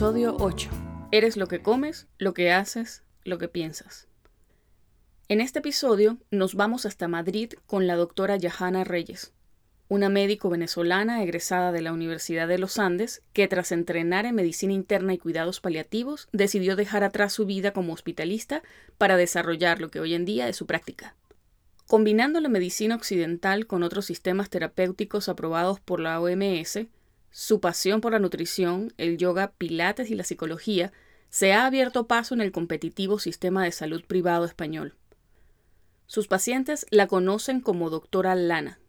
Episodio 8. Eres lo que comes, lo que haces, lo que piensas. En este episodio nos vamos hasta Madrid con la doctora Yahana Reyes, una médico venezolana egresada de la Universidad de los Andes que tras entrenar en medicina interna y cuidados paliativos decidió dejar atrás su vida como hospitalista para desarrollar lo que hoy en día es su práctica. Combinando la medicina occidental con otros sistemas terapéuticos aprobados por la OMS, su pasión por la nutrición, el yoga, pilates y la psicología se ha abierto paso en el competitivo sistema de salud privado español. Sus pacientes la conocen como doctora Lana,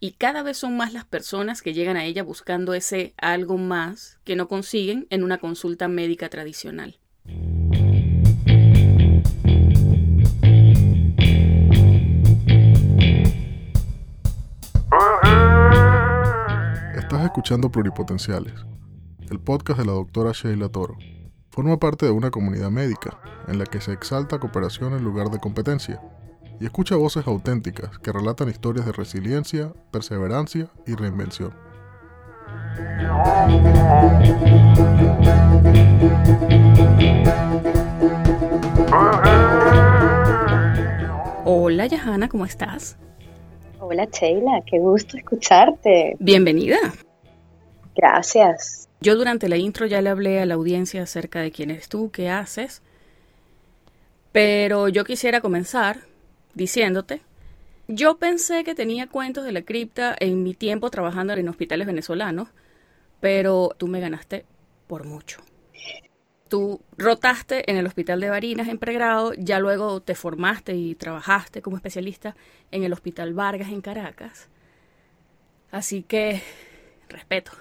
y cada vez son más las personas que llegan a ella buscando ese algo más que no consiguen en una consulta médica tradicional. Estás escuchando Pluripotenciales, el podcast de la doctora Sheila Toro. Forma parte de una comunidad médica en la que se exalta cooperación en lugar de competencia y escucha voces auténticas que relatan historias de resiliencia, perseverancia y reinvención. Hola Yahana, ¿cómo estás? Hola Sheila, qué gusto escucharte. Bienvenida. Gracias. Yo durante la intro ya le hablé a la audiencia acerca de quién eres tú, qué haces, pero yo quisiera comenzar diciéndote, yo pensé que tenía cuentos de la cripta en mi tiempo trabajando en hospitales venezolanos, pero tú me ganaste por mucho. Tú rotaste en el hospital de Barinas en pregrado, ya luego te formaste y trabajaste como especialista en el hospital Vargas en Caracas. Así que, respeto.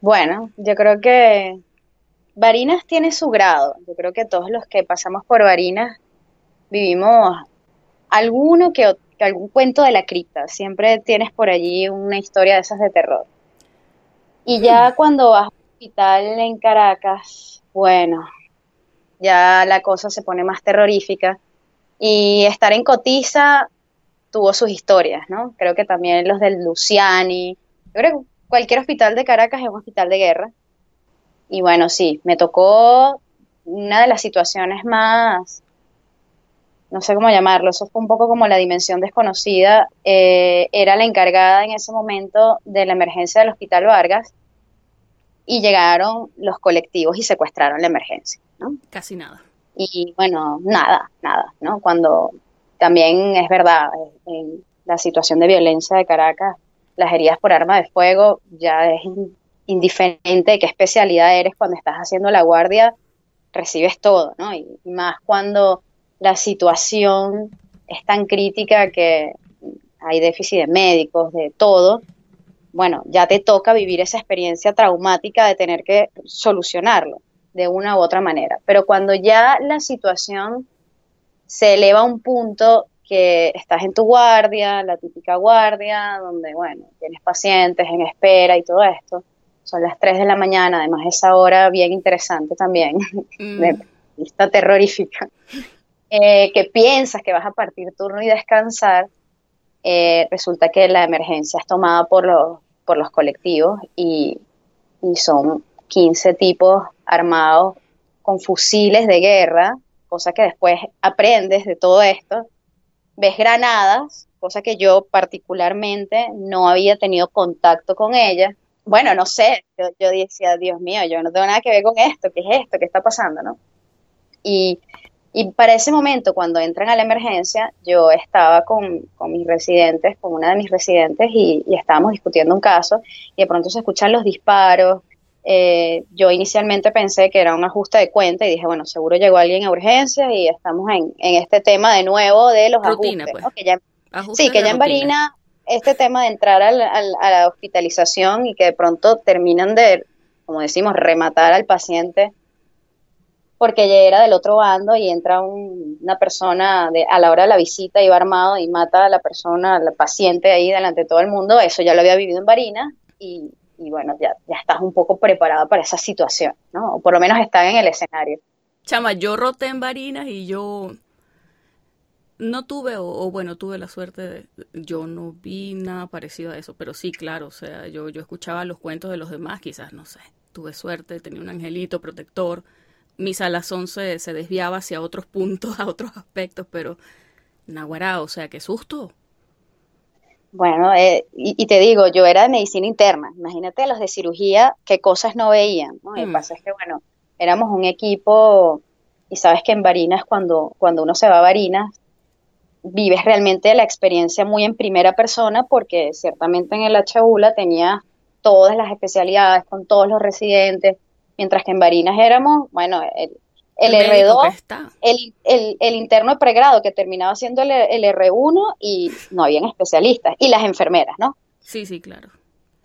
Bueno, yo creo que Barinas tiene su grado. Yo creo que todos los que pasamos por Barinas vivimos alguno que, algún cuento de la cripta. Siempre tienes por allí una historia de esas de terror. Y ya cuando vas al hospital en Caracas, bueno, ya la cosa se pone más terrorífica. Y estar en Cotiza tuvo sus historias, ¿no? Creo que también los del Luciani. Yo creo que cualquier hospital de Caracas es un hospital de guerra. Y bueno, sí, me tocó una de las situaciones más no sé cómo llamarlo, eso fue un poco como la dimensión desconocida, eh, era la encargada en ese momento de la emergencia del Hospital Vargas y llegaron los colectivos y secuestraron la emergencia, ¿no? Casi nada. Y bueno, nada, nada, ¿no? Cuando también es verdad, en la situación de violencia de Caracas, las heridas por arma de fuego ya es indiferente de qué especialidad eres cuando estás haciendo la guardia, recibes todo, ¿no? y más cuando la situación es tan crítica que hay déficit de médicos, de todo, bueno, ya te toca vivir esa experiencia traumática de tener que solucionarlo de una u otra manera. Pero cuando ya la situación se eleva a un punto que estás en tu guardia, la típica guardia, donde, bueno, tienes pacientes en espera y todo esto, son las 3 de la mañana, además esa hora bien interesante también, de mm. vista terrorífica. Eh, que piensas que vas a partir turno y descansar, eh, resulta que la emergencia es tomada por los, por los colectivos y, y son 15 tipos armados con fusiles de guerra, cosa que después aprendes de todo esto. Ves granadas, cosa que yo particularmente no había tenido contacto con ellas. Bueno, no sé, yo, yo, decía, Dios mío, yo no tengo nada que ver con esto, ¿qué es esto? ¿Qué está pasando? ¿no? Y y para ese momento, cuando entran a la emergencia, yo estaba con, mis residentes, con una de mis residentes, y, estábamos discutiendo un caso, y de pronto se escuchan los disparos. Eh, yo inicialmente pensé que era un ajuste de cuenta y dije, bueno, seguro llegó alguien a urgencia y estamos en, este tema de nuevo de los ajustes. Pues. Que ya, sí, que ya en Barina este tema de entrar a la hospitalización y que de pronto terminan de, como decimos, rematar al paciente porque ella era del otro bando y entra una persona de, a la hora de la visita y va armado y mata a la persona, al paciente ahí delante de todo el mundo, eso ya lo había vivido en Barinas y, bueno, ya, ya estás un poco preparada para esa situación, ¿no? O por lo menos estás en el escenario. Chama, yo roté en Barinas y yo no tuve, o, bueno, tuve la suerte de, yo no vi nada parecido a eso, pero sí, claro, o sea, yo, yo escuchaba los cuentos de los demás, quizás, no sé, tuve suerte, tenía un angelito protector. Mi salazón se, se desviaba hacia otros puntos, a otros aspectos, pero naguará, o sea, qué susto. Bueno, eh, y, te digo, yo era de medicina interna. Imagínate los de cirugía, qué cosas no veían. ¿no? Mm. pasa es que, bueno, éramos un equipo, y sabes que en Barinas, cuando, cuando uno se va a Barinas, vives realmente la experiencia muy en primera persona, porque ciertamente en el HULA tenía todas las especialidades, con todos los residentes, mientras que en Barinas éramos, bueno, el, el, R2, el, el, el, interno de pregrado que terminaba siendo el, el R1 y no habían especialistas, y las enfermeras, ¿no? Sí, sí, claro.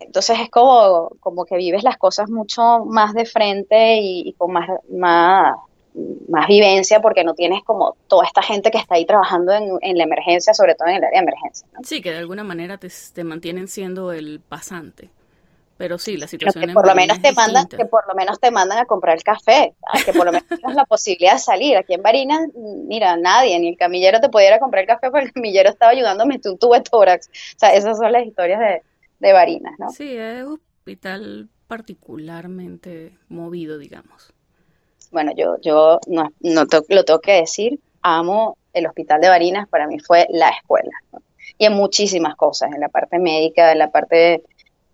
Entonces es como, como que vives las cosas mucho más de frente y, con más, más, más vivencia porque no tienes como toda esta gente que está ahí trabajando en, en la emergencia, sobre todo en el área de emergencia. ¿no? Sí, que de alguna manera te, te mantienen siendo el pasante. Pero sí, la situación que por lo menos te mandan, que por lo menos te mandan a comprar el café, que por lo menos tienes la posibilidad de salir. Aquí en Barinas, mira, nadie, ni el camillero te pudiera comprar el café porque el camillero estaba ayudándome tubo de tórax. O sea, esas son las historias de, de Barinas, ¿no? Sí, es un hospital particularmente movido, digamos. Bueno, yo, yo no, no lo tengo que decir, amo el hospital de Barinas, para mí fue la escuela. Y en muchísimas cosas, en la parte médica, en la parte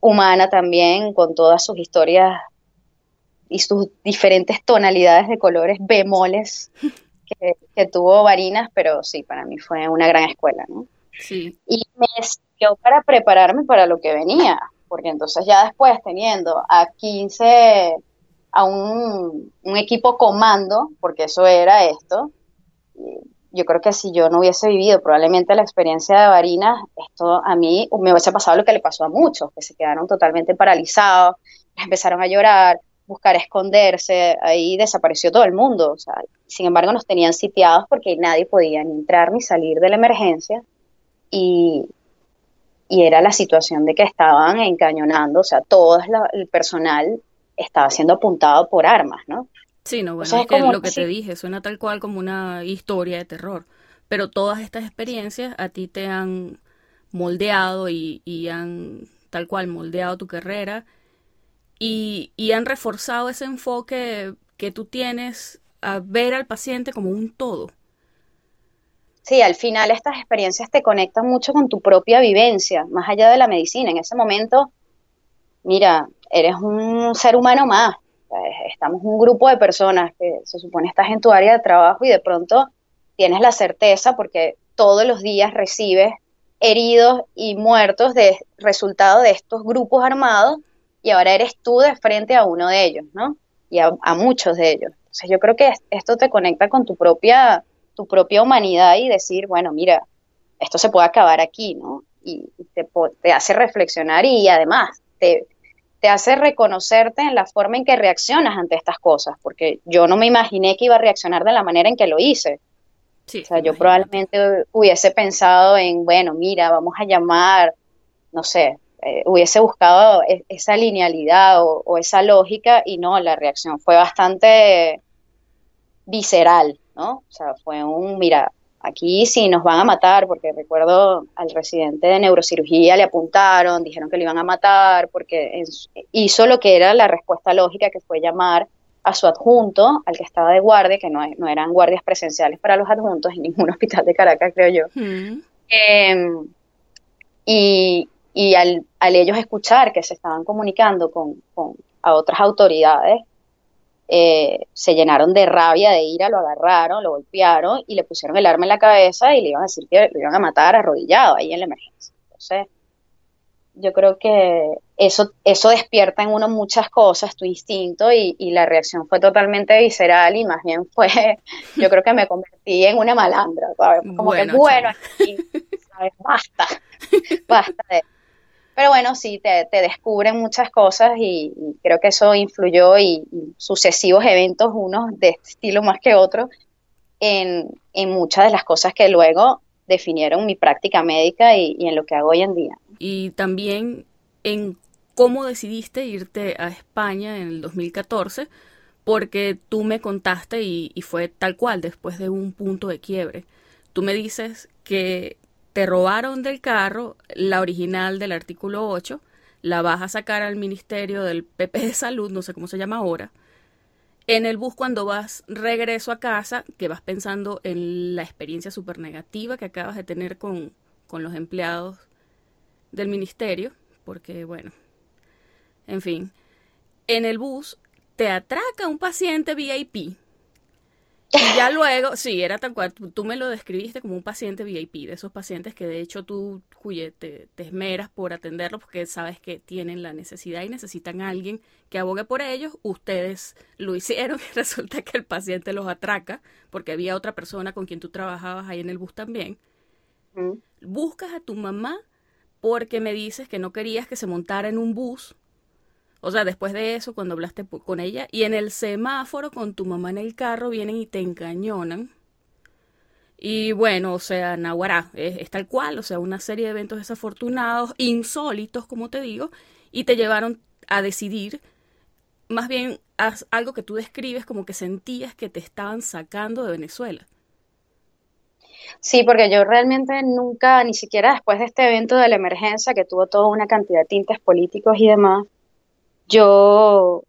humana también, con todas sus historias y sus diferentes tonalidades de colores, bemoles que, tuvo Varinas, pero sí, para mí fue una gran escuela, ¿no? Sí. Y me sirvió para prepararme para lo que venía, porque entonces ya después teniendo a 15, a un, un equipo comando, porque eso era esto, yo creo que si yo no hubiese vivido probablemente la experiencia de Varinas, esto a mí me hubiese pasado lo que le pasó a muchos, que se quedaron totalmente paralizados, empezaron a llorar, buscar esconderse, ahí desapareció todo el mundo. O sea, sin embargo, nos tenían sitiados porque nadie podía ni entrar ni salir de la emergencia y, y era la situación de que estaban encañonando, o sea, todo el personal estaba siendo apuntado por armas, ¿no? Sí, no, bueno, es que lo que te dije suena tal cual como una historia de terror, pero todas estas experiencias a ti te han moldeado y, y han tal cual moldeado tu carrera y, y han reforzado ese enfoque que tú tienes a ver al paciente como un todo. Sí, al final estas experiencias te conectan mucho con tu propia vivencia, más allá de la medicina. En ese momento, mira, eres un ser humano más, estamos un grupo de personas que se supone estás en tu área de trabajo y de pronto tienes la certeza porque todos los días recibes heridos y muertos de resultado de estos grupos armados y ahora eres tú de frente a uno de ellos, ¿no? Y a, muchos de ellos. Entonces yo creo que esto te conecta con tu propia, tu propia humanidad y decir, bueno, mira, esto se puede acabar aquí, ¿no? Y te, te hace reflexionar y además te, te hace reconocerte en la forma en que reaccionas ante estas cosas, porque yo no me imaginé que iba a reaccionar de la manera en que lo hice. o sea, yo probablemente hubiese pensado en, bueno, mira, vamos a llamar, no sé, eh, hubiese buscado e-, esa linealidad o, o, esa lógica y no, la reacción fue bastante visceral, ¿no? O sea, fue un, mira, aquí sí nos van a matar, porque recuerdo al residente de neurocirugía le apuntaron, dijeron que le iban a matar, porque hizo lo que era la respuesta lógica, que fue llamar a su adjunto, al que estaba de guardia, que no, no eran guardias presenciales para los adjuntos en ningún hospital de Caracas, creo yo. Em, y, y al, al, ellos escuchar que se estaban comunicando con, con a otras autoridades, eh, se llenaron de rabia, de ira, lo agarraron, lo golpearon y le pusieron el arma en la cabeza y le iban a decir que lo iban a matar arrodillado ahí en la emergencia. Entonces, yo creo que eso, eso despierta en uno muchas cosas, tu instinto, y, la reacción fue totalmente visceral y más bien fue, yo creo que me convertí en una malandra, Como bueno, que, bueno, basta, basta de pero bueno, sí, te, descubren muchas cosas y, creo que eso influyó y, sucesivos eventos, unos de estilo más que otros, en, muchas de las cosas que luego definieron mi práctica médica y, en lo que hago hoy en día. Y también en cómo decidiste irte a España en el 2014, porque tú me contaste y fue tal cual, después de un punto de quiebre. Tú me dices que te robaron del carro la original del artículo 8, la vas a sacar al Ministerio del PP de Salud, no sé cómo se llama ahora, en el bus cuando vas regreso a casa, que vas pensando en la experiencia súper negativa que acabas de tener con, con los empleados del ministerio, porque bueno, en fin, en el bus te atraca un paciente VIP y ya luego, sí, era tal cual, tú, me lo describiste como un paciente VIP, de esos pacientes que de hecho tú te, te, esmeras por atenderlos porque sabes que tienen la necesidad y necesitan a alguien que abogue por ellos. Ustedes lo hicieron y resulta que el paciente los atraca porque había otra persona con quien tú trabajabas ahí en el bus también. Buscas a tu mamá porque me dices que no querías que se montara en un bus o sea, después de eso, cuando hablaste con ella, y en el semáforo con tu mamá en el carro, vienen y te encañonan. Y bueno, o sea, Nahuará, es, tal cual, o sea, una serie de eventos desafortunados, insólitos, como te digo, y te llevaron a decidir, más bien, algo que tú describes como que sentías que te estaban sacando de Venezuela. Sí, porque yo realmente nunca, ni siquiera después de este evento de la emergencia, que tuvo toda una cantidad de tintes políticos y demás, yo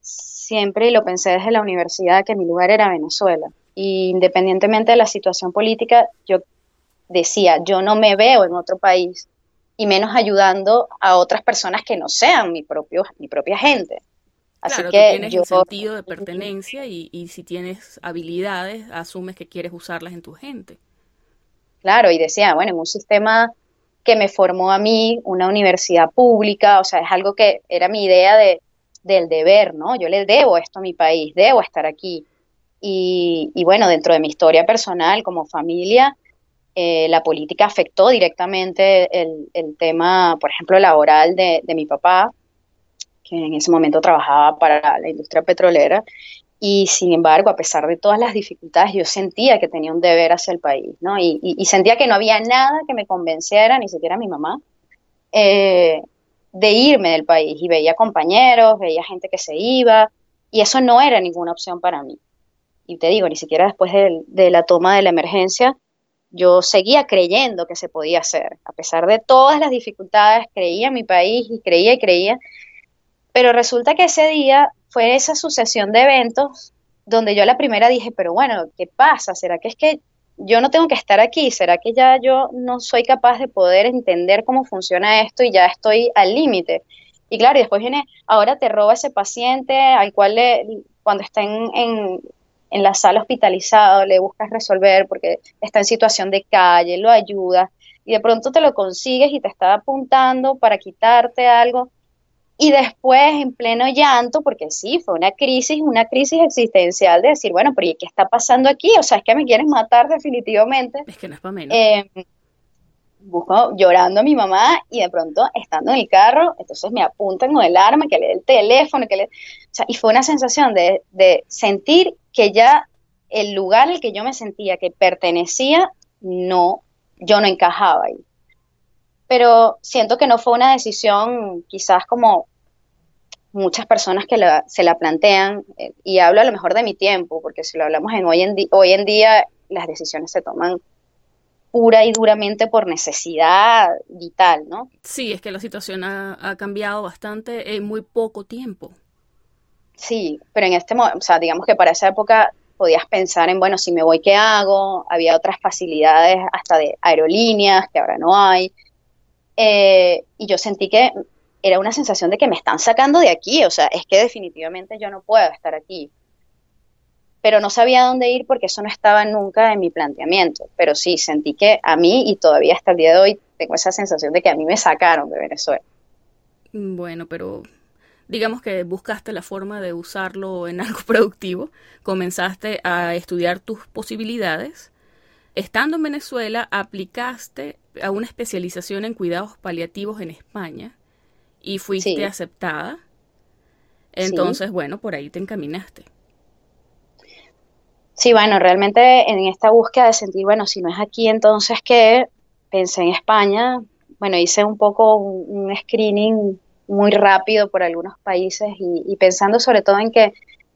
siempre lo pensé desde la universidad que mi lugar era Venezuela. Y independientemente de la situación política, yo decía, yo no me veo en otro país y menos ayudando a otras personas que no sean mi, propio, mi propia gente. Así que tienes yo, sentido de pertenencia y, y si tienes habilidades, asumes que quieres usarlas en tu gente. Claro, y decía, bueno, en un sistema que me formó a mí una universidad pública, o sea, es algo que era mi idea de, del deber, ¿no? Yo le debo esto a mi país, debo estar aquí. Y, bueno, dentro de mi historia personal como familia, eh, la política afectó directamente el, tema, por ejemplo, laboral de mi papá, que en ese momento trabajaba para la industria petrolera, y sin embargo, a pesar de todas las dificultades, yo sentía que tenía un deber hacia el país, ¿no? Y, sentía que no había nada que me convenciera, ni siquiera mi mamá, eh, de irme del país. Y veía compañeros, veía gente que se iba, y eso no era ninguna opción para mí. Y te digo, ni siquiera después de, de la toma de la emergencia, yo seguía creyendo que se podía hacer. A pesar de todas las dificultades, creía en mi país y creía y creía. Pero resulta que ese día fue esa sucesión de eventos donde yo la primera dije, pero bueno, ¿qué pasa? ¿Será que es que yo no tengo que estar aquí? ¿Será que ya yo no soy capaz de poder entender cómo funciona esto y ya estoy al límite? Y claro, y después viene, ahora te roba ese paciente al cual le, cuando está en, en la sala hospitalizado le buscas resolver porque está en situación de calle, lo ayudas y de pronto te lo consigues y te está apuntando para quitarte algo y después, en pleno llanto, porque sí, fue una crisis, una crisis existencial de decir, bueno, pero ¿y qué está pasando aquí? O sea, es que me quieren matar definitivamente. Es que no es para menos. Eh, busco llorando a mi mamá y de pronto, estando en el carro, entonces me apuntan con el arma, que le dé el teléfono, que le... O sea, y fue una sensación de, de sentir que ya el lugar al que yo me sentía que pertenecía, no, yo no encajaba ahí pero siento que no fue una decisión quizás como muchas personas que se la plantean, eh, y hablo a lo mejor de mi tiempo, porque si lo hablamos en hoy en, hoy en día, las decisiones se toman pura y duramente por necesidad vital, ¿no? Sí, es que la situación ha, cambiado bastante en muy poco tiempo. Sí, pero en este momento, o sea, digamos que para esa época podías pensar en, bueno, si me voy, ¿qué hago? Había otras facilidades hasta de aerolíneas que ahora no hay. Eh, y yo sentí que era una sensación de que me están sacando de aquí, o sea, es que definitivamente yo no puedo estar aquí. Pero no sabía dónde ir porque eso no estaba nunca en mi planteamiento. Pero sí, sentí que a mí, y todavía hasta el día de hoy, tengo esa sensación de que a mí me sacaron de Venezuela. Bueno, pero digamos que buscaste la forma de usarlo en algo productivo, comenzaste a estudiar tus posibilidades. Estando en Venezuela, aplicaste a una especialización en cuidados paliativos en España y fuiste aceptada. Entonces, bueno, por ahí te encaminaste. Sí, bueno, realmente en esta búsqueda de sentir, bueno, si no es aquí, entonces que pensé en España, bueno, hice un poco un, screening muy rápido por algunos países y, pensando sobre todo en que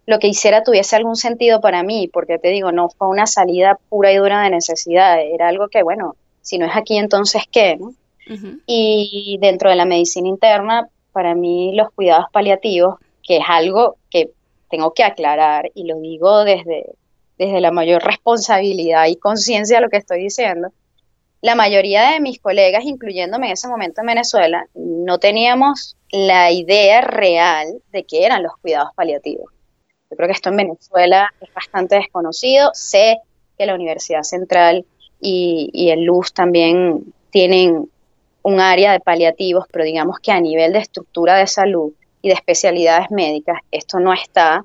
lo que hiciera tuviese algún sentido para mí, porque te digo, no fue una salida pura y dura de necesidad, era algo que, bueno, si no es aquí, entonces qué, ¿no? Y dentro de la medicina interna, para mí los cuidados paliativos, que es algo que tengo que aclarar y lo digo desde, desde la mayor responsabilidad y conciencia de lo que estoy diciendo, la mayoría de mis colegas, incluyéndome en ese momento en Venezuela, no teníamos la idea real de qué eran los cuidados paliativos. Yo creo que esto en Venezuela es bastante desconocido. Sé que la Universidad Central y, y el LUS también tienen un área de paliativos, pero digamos que a nivel de estructura de salud y de especialidades médicas, esto no está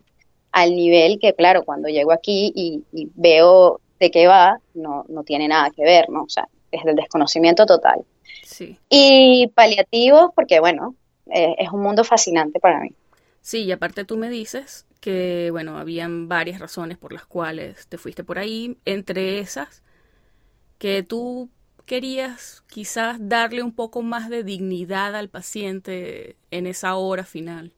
al nivel que, claro, cuando llego aquí y, veo de qué va, no, no tiene nada que ver, ¿no? O sea, es del desconocimiento total. Sí. Y paliativos, porque bueno, eh, es un mundo fascinante para mí. Sí, y aparte tú me dices que, bueno, habían varias razones por las cuales te fuiste por ahí, entre esas, que tú querías quizás darle un poco más de dignidad al paciente en esa hora final.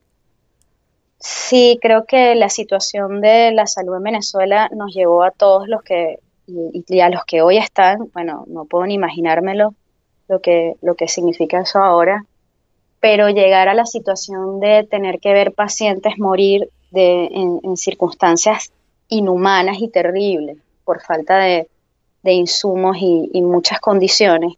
Sí, creo que la situación de la salud en Venezuela nos llevó a todos los que, y, a los que hoy están, bueno, no puedo ni imaginármelo lo que, lo que significa eso ahora, pero llegar a la situación de tener que ver pacientes morir de, en, circunstancias inhumanas y terribles por falta de, insumos y, muchas condiciones,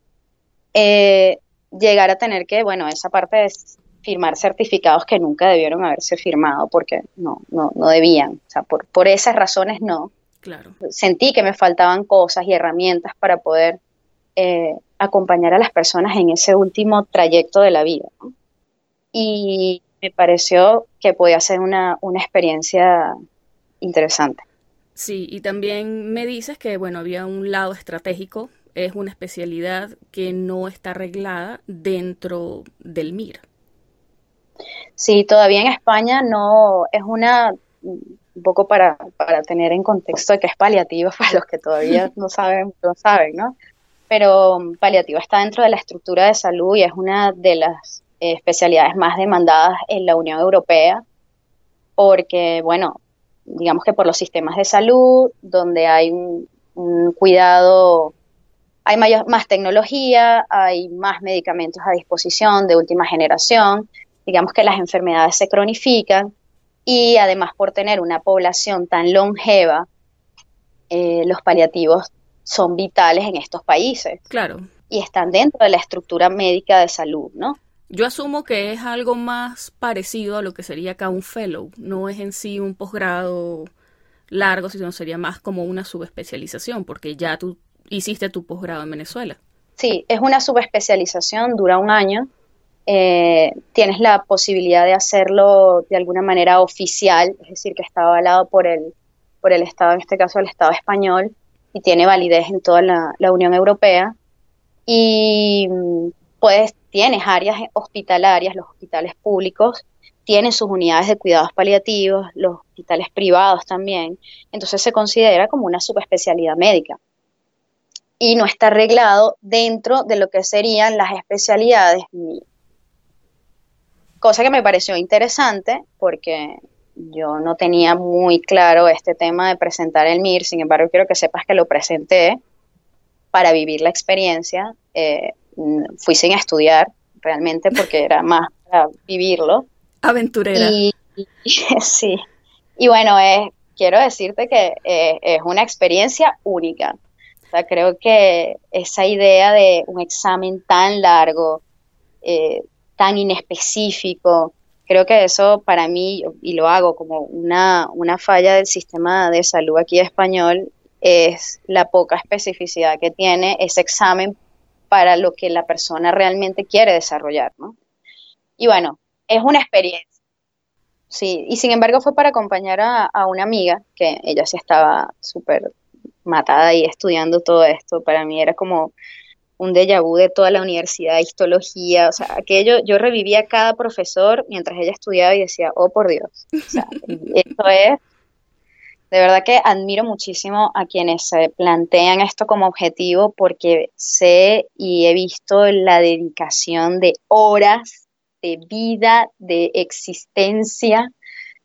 eh, llegar a tener que, bueno, esa parte es firmar certificados que nunca debieron haberse firmado porque no, no, no debían, o sea, por, por esas razones no. Claro. Sentí que me faltaban cosas y herramientas para poder eh, acompañar a las personas en ese último trayecto de la vida. Y me pareció que podía ser una, experiencia interesante. Sí, y también me dices que, bueno, había un lado estratégico, es una especialidad que no está arreglada dentro del MIR. Sí, todavía en España no es una, un poco para, para tener en contexto de que es paliativo para los que todavía no saben, no saben, ¿no? Pero paliativo está dentro de la estructura de salud y es una de las eh, especialidades más demandadas en la Unión Europea, porque, bueno, digamos que por los sistemas de salud, donde hay un, cuidado, hay mayor, más tecnología, hay más medicamentos a disposición de última generación, digamos que las enfermedades se cronifican y además por tener una población tan longeva, eh, los paliativos son vitales en estos países. Claro. Y están dentro de la estructura médica de salud, ¿no? Yo asumo que es algo más parecido a lo que sería acá un fellow, no es en sí un posgrado largo, sino sería más como una subespecialización, porque ya tú hiciste tu posgrado en Venezuela. Sí, es una subespecialización, dura un año. Eh, tienes la posibilidad de hacerlo de alguna manera oficial, es decir, que está avalado por el, por el Estado, en este caso el Estado español, y tiene validez en toda la, la Unión Europea. Y pues tienes áreas hospitalarias, los hospitales públicos tienen sus unidades de cuidados paliativos, los hospitales privados también, entonces se considera como una subespecialidad médica y no está arreglado dentro de lo que serían las especialidades Cosa que me pareció interesante porque yo no tenía muy claro este tema de presentar el MIR, sin embargo quiero que sepas que lo presenté para vivir la experiencia. Eh, fui sin estudiar realmente porque era más para vivirlo. Aventurera. Y, sí. Y bueno, es, quiero decirte que eh, es una experiencia única. O sea, creo que esa idea de un examen tan largo, eh, tan inespecífico, creo que eso para mí, y lo hago como una, una falla del sistema de salud aquí español, es la poca especificidad que tiene ese examen para lo que la persona realmente quiere desarrollar, ¿no? Y bueno, es una experiencia. Sí, y sin embargo fue para acompañar a, una amiga, que ella sí estaba súper matada y estudiando todo esto. Para mí era como un déjà vu de toda la universidad, histología, o sea, aquello, yo revivía a cada profesor mientras ella estudiaba y decía, oh por Dios, o sea, esto es de verdad que admiro muchísimo a quienes se plantean esto como objetivo porque sé y he visto la dedicación de horas de vida, de existencia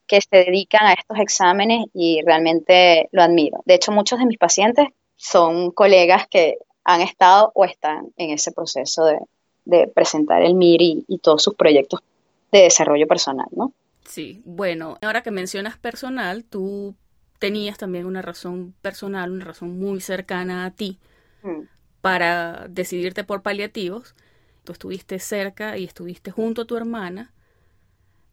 que se dedican a estos exámenes y realmente lo admiro. De hecho, muchos de mis pacientes son colegas que han estado o están en ese proceso de, presentar el MIR y, todos sus proyectos de desarrollo personal, ¿no? Sí, bueno, ahora que mencionas personal, tú tenías también una razón personal, una razón muy cercana a ti mm. para decidirte por paliativos. Tú estuviste cerca y estuviste junto a tu hermana.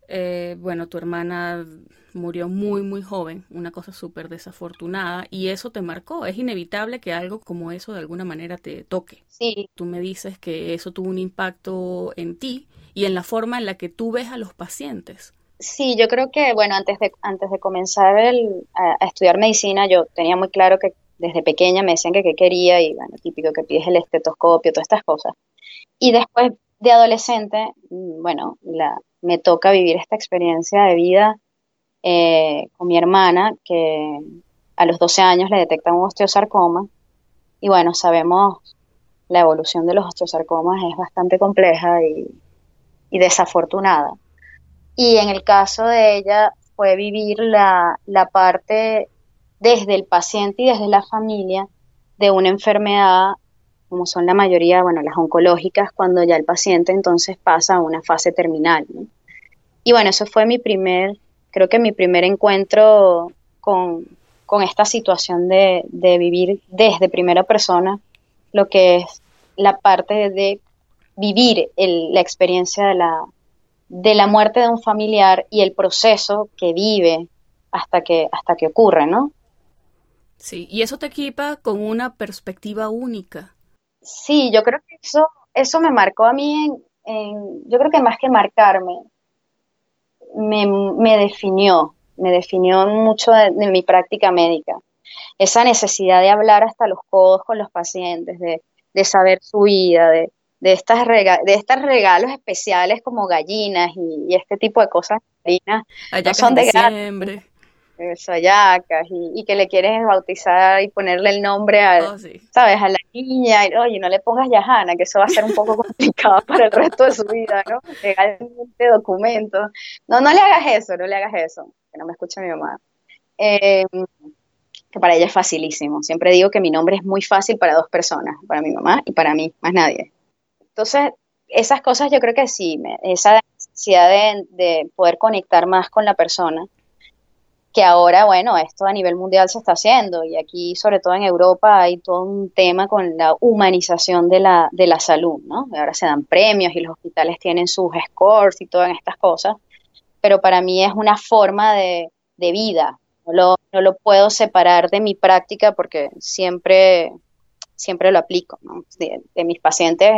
Eh, bueno, tu hermana murió muy, muy joven, una cosa súper desafortunada, y eso te marcó. Es inevitable que algo como eso de alguna manera te toque. Sí. Tú me dices que eso tuvo un impacto en ti y en la forma en la que tú ves a los pacientes. Sí, yo creo que, bueno, antes de, antes de comenzar a, estudiar medicina, yo tenía muy claro que desde pequeña me decían que qué quería y, bueno, típico que pides el estetoscopio, todas estas cosas. Y después de adolescente, mm, bueno, la, me toca vivir esta experiencia de vida eh, con mi hermana, que a los 12 años le detectan un osteosarcoma. Y bueno, sabemos la evolución de los osteosarcomas es bastante compleja y, desafortunada. Y en el caso de ella fue vivir la, la parte desde el paciente y desde la familia de una enfermedad como son la mayoría, bueno, las oncológicas, cuando ya el paciente entonces pasa a una fase terminal. Y bueno, eso fue mi primer creo que mi primer encuentro con, esta situación de, vivir desde primera persona lo que es la parte de vivir la experiencia de la, de la muerte de un familiar y el proceso que vive hasta que, hasta que ocurre, ¿no? Sí, y eso te equipa con una perspectiva única. Sí, yo creo que eso, eso me marcó a mí en yo creo que más que marcarme, me, definió, me definió mucho de, mi práctica médica. Esa necesidad de hablar hasta los codos con los pacientes, de, saber su vida, de, de, estas de estos regalos especiales como gallinas y, este tipo de cosas. no son de diciembre sayacas y, y, que le quieres bautizar y ponerle el nombre a, oh, ¿sabes? A la niña, y oye, no le pongas Yahana, que eso va a ser un poco complicado para el resto de su vida, ¿no? Legalmente documentos. No, no le hagas eso, no le hagas eso, que no me escuche mi mamá. Em, que para ella es facilísimo. Siempre digo que mi nombre es muy fácil para dos personas, para mi mamá y para mí, más nadie. Entonces, esas cosas yo creo que sí, esa necesidad de, de poder conectar más con la persona que ahora, bueno, esto a nivel mundial se está haciendo y aquí, sobre todo en Europa, hay todo un tema con la humanización de la, de la salud, ¿no? Ahora se dan premios y los hospitales tienen sus scores y todas estas cosas, pero para mí es una forma de, vida, no lo, no lo, puedo separar de mi práctica porque siempre, siempre lo aplico, ¿no? de mis pacientes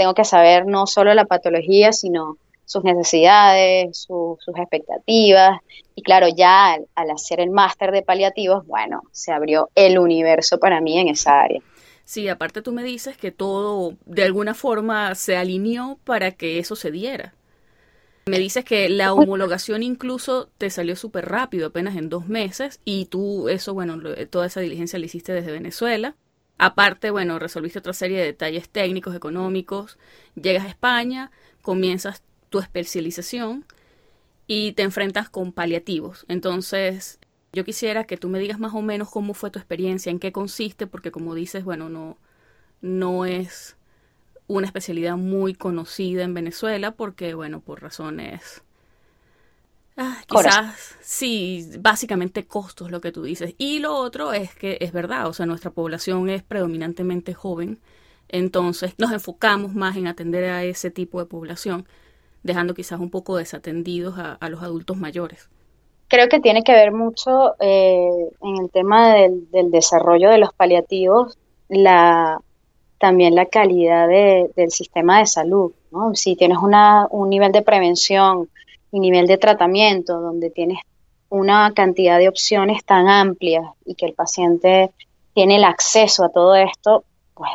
tengo que saber no solo la patología, sino sus necesidades, sus expectativas. Y claro, ya al, hacer el máster de paliativos, bueno, se abrió el universo para mí en esa área. Sí, aparte tú me dices que todo de alguna forma se alineó para que eso se diera. Me dices que la homologación incluso te salió súper rápido, apenas en dos meses, y tú eso, bueno, toda esa diligencia la hiciste desde Venezuela. Aparte, bueno, resolviste otra serie de detalles técnicos, económicos, llegas a España, comienzas tu especialización y te enfrentas con paliativos. Entonces, yo quisiera que tú me digas más o menos cómo fue tu experiencia, en qué consiste, porque como dices, bueno, no, no es una especialidad muy conocida en Venezuela, porque, bueno, por razones... Ah, quizás sí, básicamente costos lo que tú dices. Y lo otro es que es verdad, o sea, nuestra población es predominantemente joven, entonces nos enfocamos más en atender a ese tipo de población dejando quizás un poco desatendidos a, los adultos mayores. Creo que tiene que ver mucho eh, en el tema del, desarrollo de los paliativos, la, también la calidad del sistema de salud. ¿no? Si tienes una, un nivel de prevención y nivel de tratamiento donde tienes una cantidad de opciones tan amplias y que el paciente tiene el acceso a todo esto, pues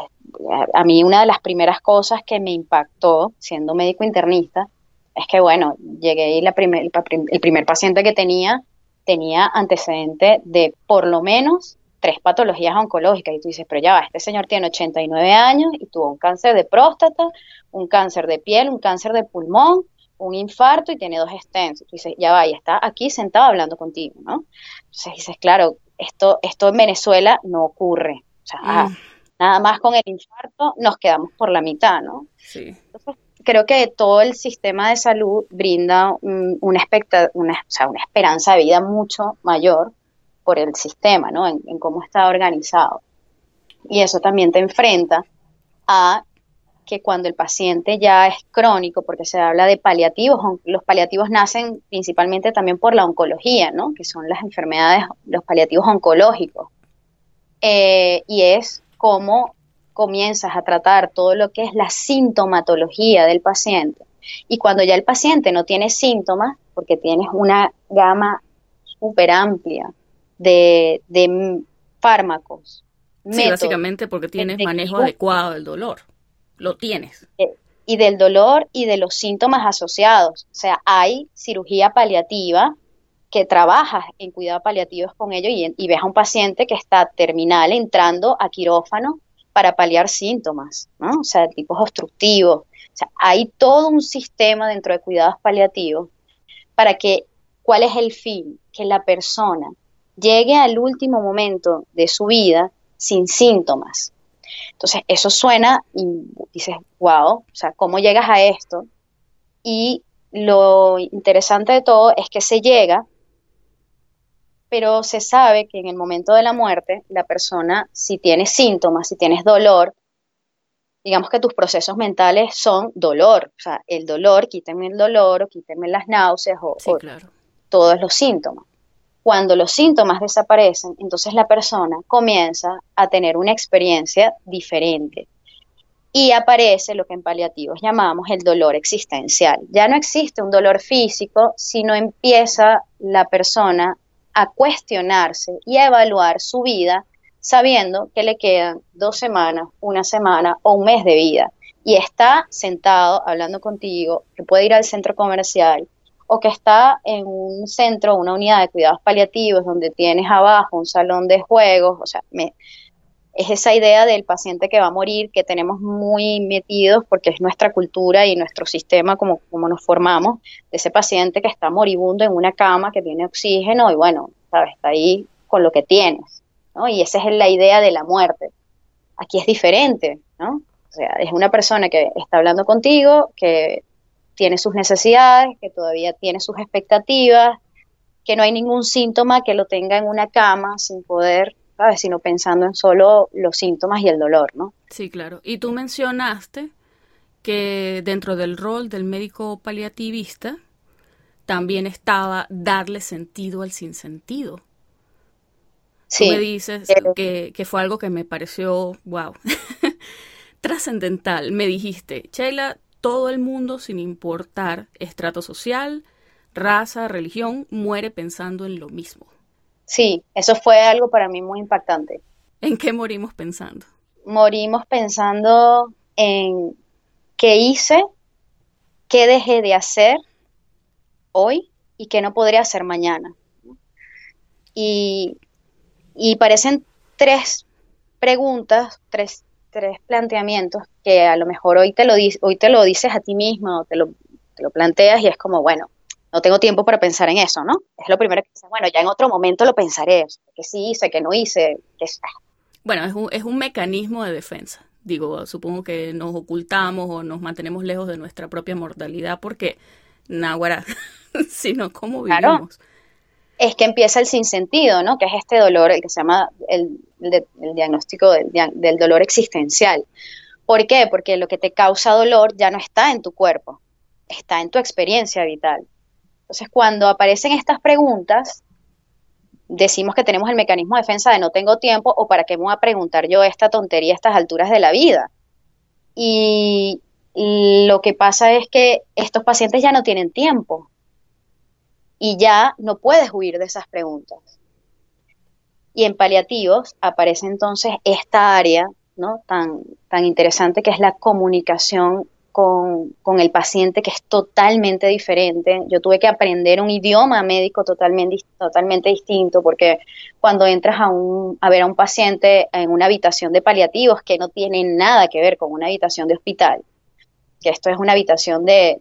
a mí una de las primeras cosas que me impactó siendo médico internista es que bueno, llegué y la primer, el primer paciente que tenía tenía antecedente de por lo menos tres patologías oncológicas. Y tú dices, pero ya va, este señor tiene 89 años y tuvo un cáncer de próstata, un cáncer de piel, un cáncer de pulmón, un infarto y tiene dos stents. tú dices, ya va, y está aquí sentado hablando contigo, ¿no? Entonces dices, claro, esto, esto en Venezuela no ocurre. O sea, ah, mm. nada más con el infarto nos quedamos por la mitad, ¿no? Sí. Entonces, creo que todo el sistema de salud brinda una, una, una esperanza de vida mucho mayor por el sistema, ¿no? En, en, cómo está organizado. Y eso también te enfrenta a que cuando el paciente ya es crónico, porque se habla de paliativos, los paliativos nacen principalmente también por la oncología, ¿no? Que son las enfermedades, los paliativos oncológicos. Eh, y es cómo comienzas a tratar todo lo que es la sintomatología del paciente. Y cuando ya el paciente no tiene síntomas, porque tienes una gama súper amplia de, fármacos. Sí, básicamente porque tienes manejo adecuado del dolor. Lo tienes. Eh, y del dolor y de los síntomas asociados. O sea, hay cirugía paliativa que trabajas en cuidados paliativos con ellos y, y, ves a un paciente que está terminal entrando a quirófano para paliar síntomas, ¿no? O sea, tipos obstructivos. O sea, hay todo un sistema dentro de cuidados paliativos para que, ¿cuál es el fin? Que la persona llegue al último momento de su vida sin síntomas. Entonces, eso suena y dices, wow, o sea, ¿cómo llegas a esto? Y lo interesante de todo es que se llega pero se sabe que en el momento de la muerte, la persona, si tiene síntomas, si tienes dolor, digamos que tus procesos mentales son dolor, o sea, el dolor, quítenme el dolor, o quítenme las náuseas, o, todos los síntomas. Cuando los síntomas desaparecen, entonces la persona comienza a tener una experiencia diferente y aparece lo que en paliativos llamamos el dolor existencial. Ya no existe un dolor físico, sino empieza la persona a cuestionarse y a evaluar su vida sabiendo que le quedan dos semanas, una semana o un mes de vida. Y está sentado hablando contigo, que puede ir al centro comercial o que está en un centro, una unidad de cuidados paliativos donde tienes abajo un salón de juegos, o sea, es esa idea del paciente que va a morir que tenemos muy metidos porque es nuestra cultura y nuestro sistema como, como nos formamos, de ese paciente que está moribundo en una cama, que tiene oxígeno y bueno, ¿sabes? Está ahí con lo que tienes, ¿no? Y esa es la idea de la muerte. Aquí es diferente, ¿no? O sea, es una persona que está hablando contigo, que tiene sus necesidades, que todavía tiene sus expectativas, que no hay ningún síntoma que lo tenga en una cama sin poder Sino pensando en solo los síntomas y el dolor, ¿no? Sí, claro. Y tú mencionaste que dentro del rol del médico paliativista también estaba darle sentido al sinsentido. Sí. Tú me dices eh, que, que fue algo que me pareció, wow, trascendental. Me dijiste, Sheila, todo el mundo, sin importar estrato social, raza, religión, muere pensando en lo mismo. Sí, eso fue algo para mí muy impactante. ¿En qué morimos pensando? Morimos pensando en qué hice, qué dejé de hacer hoy y qué no podría hacer mañana. Y, parecen tres preguntas, tres, tres, planteamientos que a lo mejor hoy te lo, hoy te lo dices a ti mismo, o te lo, te lo planteas y es como, bueno, no tengo tiempo para pensar en eso, ¿no? Es lo primero que dice, bueno, ya en otro momento lo pensaré, que sí hice, que no hice, que Bueno, es un, es un mecanismo de defensa. Digo, supongo que nos ocultamos o nos mantenemos lejos de nuestra propia mortalidad porque, náhuara, sino cómo vivimos. Claro. Es que empieza el sinsentido, ¿no? Que es este dolor, el que se llama el, diagnóstico del, del dolor existencial. ¿Por qué? Porque lo que te causa dolor ya no está en tu cuerpo, está en tu experiencia vital. Entonces, cuando aparecen estas preguntas, decimos que tenemos el mecanismo de defensa de no tengo tiempo o para qué me voy a preguntar yo esta tontería a estas alturas de la vida. Y lo que pasa es que estos pacientes ya no tienen tiempo y ya no puedes huir de esas preguntas. Y en paliativos aparece entonces esta área ¿no? tan, tan interesante que es la comunicación con, el paciente que es totalmente diferente. Yo tuve que aprender un idioma médico totalmente, totalmente distinto porque cuando entras a, un, a ver a un paciente en una habitación de paliativos que no tiene nada que ver con una habitación de hospital, que esto es una habitación de,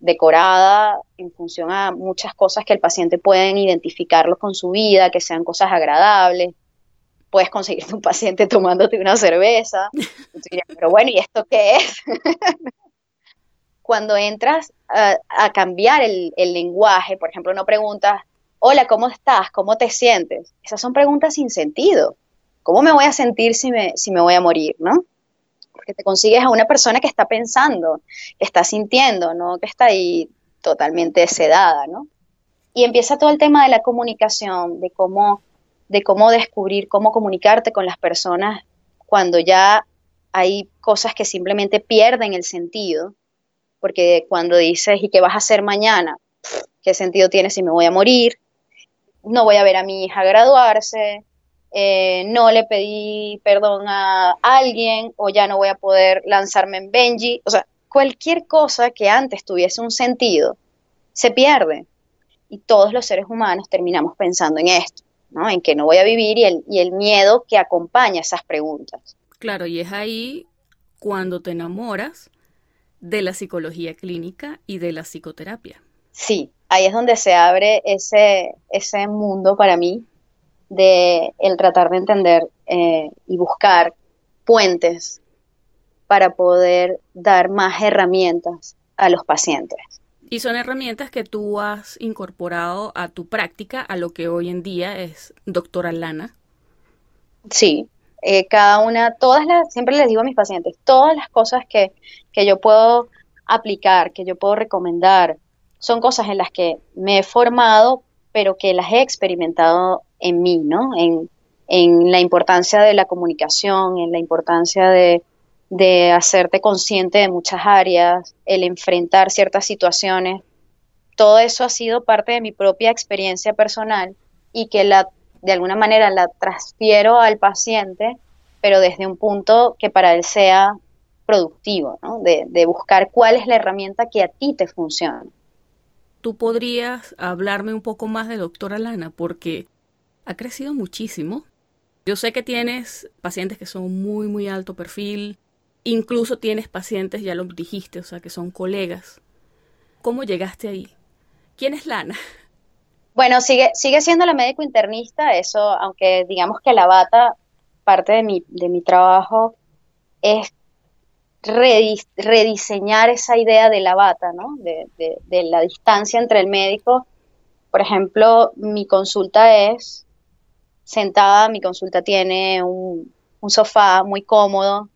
decorada en función a muchas cosas que el paciente puede identificarlo con su vida, que sean cosas agradables. Puedes conseguirte un paciente tomándote una cerveza. pero bueno, ¿y esto qué es? Cuando entras a, cambiar el, lenguaje, por ejemplo, no preguntas, hola, ¿cómo estás? ¿Cómo te sientes? Esas son preguntas sin sentido. ¿Cómo me voy a sentir si me, si me voy a morir, no? Porque te consigues a una persona que está pensando, que está sintiendo, ¿no? Que está ahí totalmente sedada, ¿no? Y empieza todo el tema de la comunicación, de cómo, de cómo descubrir, cómo comunicarte con las personas cuando ya hay cosas que simplemente pierden el sentido, porque cuando dices, ¿y qué vas a hacer mañana? ¿Qué sentido tiene si me voy a morir? No voy a ver a mi hija graduarse, eh, no le pedí perdón a alguien o ya no voy a poder lanzarme en Benji. O sea, cualquier cosa que antes tuviese un sentido se pierde. Y todos los seres humanos terminamos pensando en esto, ¿no? En que no voy a vivir y el, y el miedo que acompaña esas preguntas. Claro, y es ahí cuando te enamoras de la psicología clínica y de la psicoterapia. Sí, ahí es donde se abre ese, ese mundo para mí de el tratar de entender eh, y buscar puentes para poder dar más herramientas a los pacientes. Y son herramientas que tú has incorporado a tu práctica, a lo que hoy en día es doctora Lana. Sí, eh, cada una, todas las, siempre les digo a mis pacientes, todas las cosas que, que yo puedo aplicar, que yo puedo recomendar, son cosas en las que me he formado, pero que las he experimentado en mí, ¿no? En, en la importancia de la comunicación, en la importancia de, de hacerte consciente de muchas áreas, el enfrentar ciertas situaciones. Todo eso ha sido parte de mi propia experiencia personal y que la, de alguna manera la transfiero al paciente, pero desde un punto que para él sea productivo, ¿no? de, de buscar cuál es la herramienta que a ti te funciona. Tú podrías hablarme un poco más de doctora Lana, porque ha crecido muchísimo. Yo sé que tienes pacientes que son muy, muy alto perfil, Incluso tienes pacientes, ya lo dijiste, o sea, que son colegas. ¿Cómo llegaste ahí? ¿Quién es Lana? Bueno, sigue, siendo la médico internista, eso, aunque digamos que la bata, parte de mi, de mi trabajo es rediseñar esa idea de la bata, ¿no? De, la distancia entre el médico. Por ejemplo, mi consulta es sentada, mi consulta tiene un sofá muy cómodo,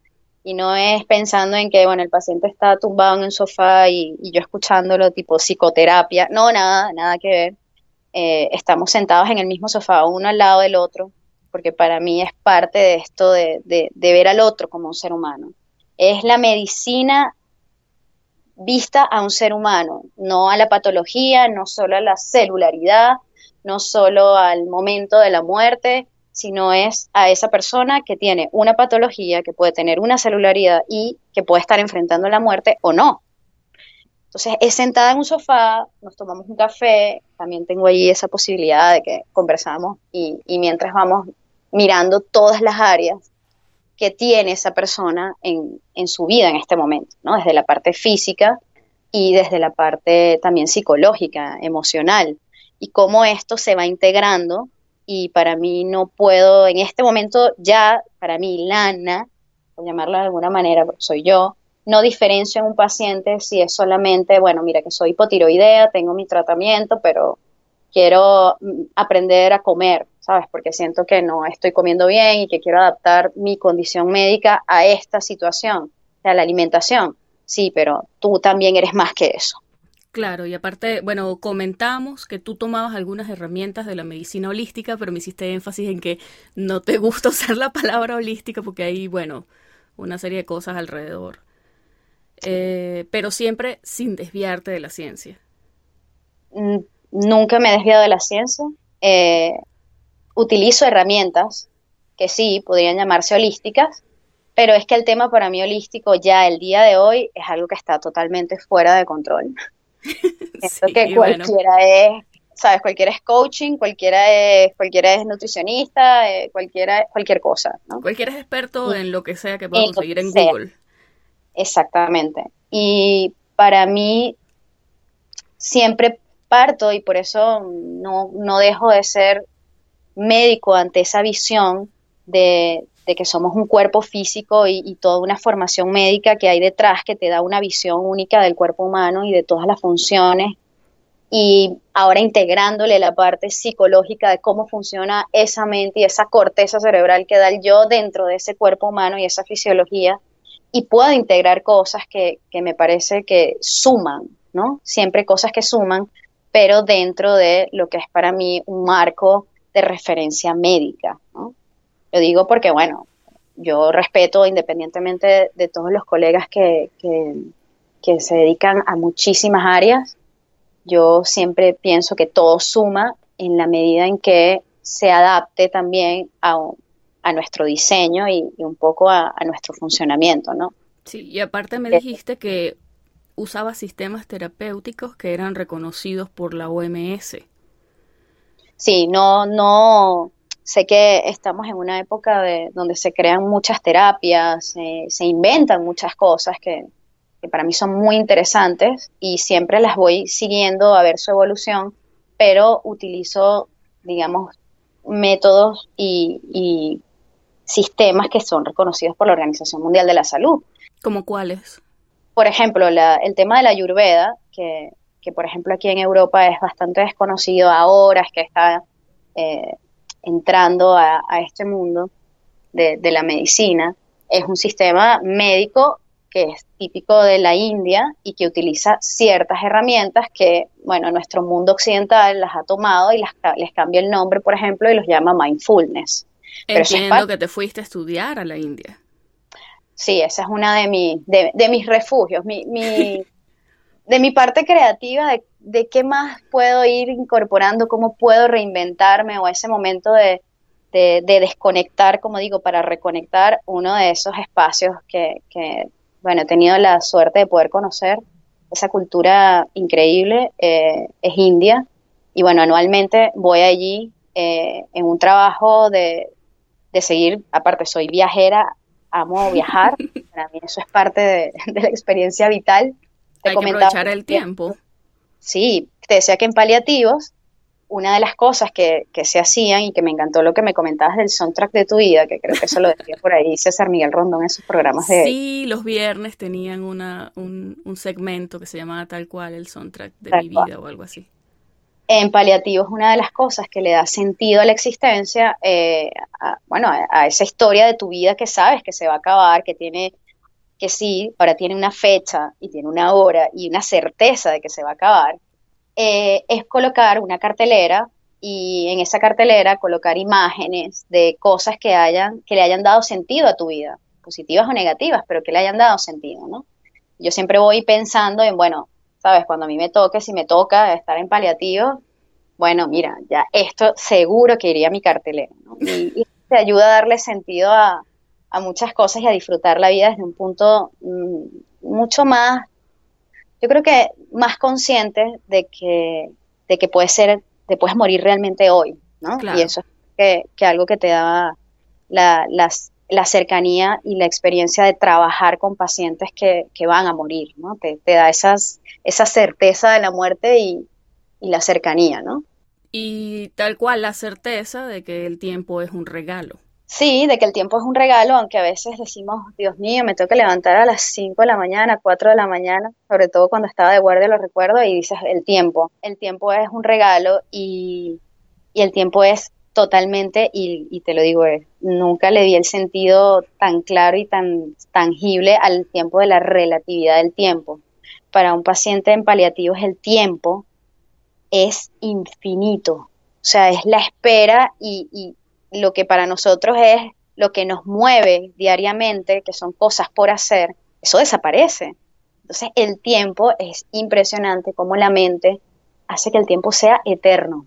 y no es pensando en que, bueno, el paciente está tumbado en un sofá y, yo escuchándolo tipo psicoterapia. No, nada, nada que ver. Eh, estamos sentados en el mismo sofá, uno al lado del otro, porque para mí es parte de esto de, de, de ver al otro como un ser humano. Es la medicina vista a un ser humano, no a la patología, no solo a la celularidad, no solo al momento de la muerte, sino es a esa persona que tiene una patología, que puede tener una celularidad y que puede estar enfrentando la muerte o no. Entonces es sentada en un sofá, nos tomamos un café, también tengo ahí esa posibilidad de que conversamos y, mientras vamos mirando todas las áreas que tiene esa persona en, en, su vida en este momento, ¿no? Desde la parte física y desde la parte también psicológica, emocional, y cómo esto se va integrando y para mí no puedo, en este momento ya, para mí, Lana, por llamarla de alguna manera, soy yo, no diferencio en un paciente si es solamente, bueno, mira que soy hipotiroidea, tengo mi tratamiento, pero quiero mm, aprender a comer, ¿sabes? Porque siento que no estoy comiendo bien y que quiero adaptar mi condición médica a esta situación, a la alimentación. Sí, pero tú también eres más que eso. Claro, y aparte, bueno, comentamos que tú tomabas algunas herramientas de la medicina holística, pero me hiciste énfasis en que no te gusta usar la palabra holística porque hay, bueno, una serie de cosas alrededor. Eh, pero siempre sin desviarte de la ciencia. Mm, nunca me he desviado de la ciencia. Eh, utilizo herramientas que sí podrían llamarse holísticas, pero es que el tema para mí holístico ya el día de hoy es algo que está totalmente fuera de control. Siento que cualquiera es, sabes, cualquiera es coaching, cualquiera es, cualquiera es nutricionista, eh, cualquiera, cualquier cosa, ¿no? Cualquiera es experto en lo que sea que pueda conseguir en Google. Exactamente. Y para mí siempre parto y por eso no, no dejo de ser médico ante esa visión de, que somos un cuerpo físico y, toda una formación médica que hay detrás que te da una visión única del cuerpo humano y de todas las funciones. Y ahora integrándole la parte psicológica de cómo funciona esa mente y esa corteza cerebral que da el yo dentro de ese cuerpo humano y esa fisiología, y puedo integrar cosas que, que me parece que suman, ¿no? Siempre cosas que suman, pero dentro de lo que es para mí un marco de referencia médica, ¿no? Lo digo porque, bueno, yo respeto independientemente de, todos los colegas que, que, se dedican a muchísimas áreas, yo siempre pienso que todo suma en la medida en que se adapte también a, a nuestro diseño y, un poco a, a, nuestro funcionamiento, ¿no? Sí, y aparte me dijiste que usaba sistemas terapéuticos que eran reconocidos por la OMS. Sí, no, no, sé que estamos en una época de, donde se crean muchas terapias, se inventan muchas cosas que, para mí son muy interesantes y siempre las voy siguiendo a ver su evolución, pero utilizo, digamos, métodos y, sistemas que son reconocidos por la Organización Mundial de la Salud. ¿Como cuáles? Por ejemplo, el tema de la ayurveda, que, que, por ejemplo aquí en Europa es bastante desconocido ahora, es que está eh, entrando a, este mundo de, la medicina, es un sistema médico que es típico de la India y que utiliza ciertas herramientas que, bueno, nuestro mundo occidental las ha tomado y las, les cambia el nombre, por ejemplo, y los llama mindfulness. Entiendo que te fuiste a estudiar a la India. Sí, esa es una de, mi, de, mis refugios, mi, mi, de mi parte creativa, de de qué más puedo ir incorporando, cómo puedo reinventarme o ese momento de, desconectar, como digo, para reconectar uno de esos espacios que, bueno, he tenido la suerte de poder conocer. Esa cultura increíble eh, es India y bueno, anualmente voy allí eh, en un trabajo de, seguir, aparte soy viajera, amo viajar, para mí eso es parte de, la experiencia vital. Hay que aprovechar el tiempo. Sí, te decía que en paliativos, una de las cosas que, se hacían y que me encantó lo que me comentabas del soundtrack de tu vida, que creo que eso lo decía por ahí César Miguel Rondón en sus programas de... Sí, los viernes tenían una, un, segmento que se llamaba tal cual el soundtrack de mi vida o algo así. En paliativos, una de las cosas que le da sentido a la existencia, eh, bueno, a, esa historia de tu vida que sabes que se va a acabar, que tiene que sí, ahora tiene una fecha y tiene una hora y una certeza de que se va a acabar, eh, es colocar una cartelera y en esa cartelera colocar imágenes de cosas que hayan, que le hayan dado sentido a tu vida, positivas o negativas, pero que le hayan dado sentido, ¿no? Yo siempre voy pensando en, bueno, sabes, cuando a mí me toque, si me toca estar en paliativo, bueno, mira, ya esto seguro que iría a mi cartelera, ¿no? y te ayuda a darle sentido a, a muchas cosas y a disfrutar la vida desde un punto mm, mucho más, yo creo que más consciente de que, de que puedes ser, te puedes morir realmente hoy, ¿no? Y eso es que, que, algo que te da la, la, cercanía y la experiencia de trabajar con pacientes que, que van a morir, ¿no? Te, te, da esas, esa certeza de la muerte y, y la cercanía, ¿no? Y tal cual la certeza de que el tiempo es un regalo. Sí, de que el tiempo es un regalo, aunque a veces decimos, Dios mío, me tengo que levantar a las 5 de la mañana, 4 de la mañana, sobre todo cuando estaba de guardia lo recuerdo, y dices, el tiempo, el tiempo es un regalo y, el tiempo es totalmente, y, te lo digo, eh, nunca le di el sentido tan claro y tan tangible al tiempo de la relatividad del tiempo. Para un paciente en paliativos el tiempo es infinito, o sea, es la espera y lo que para nosotros es lo que nos mueve diariamente, que son cosas por hacer, eso desaparece. Entonces el tiempo es impresionante como la mente hace que el tiempo sea eterno.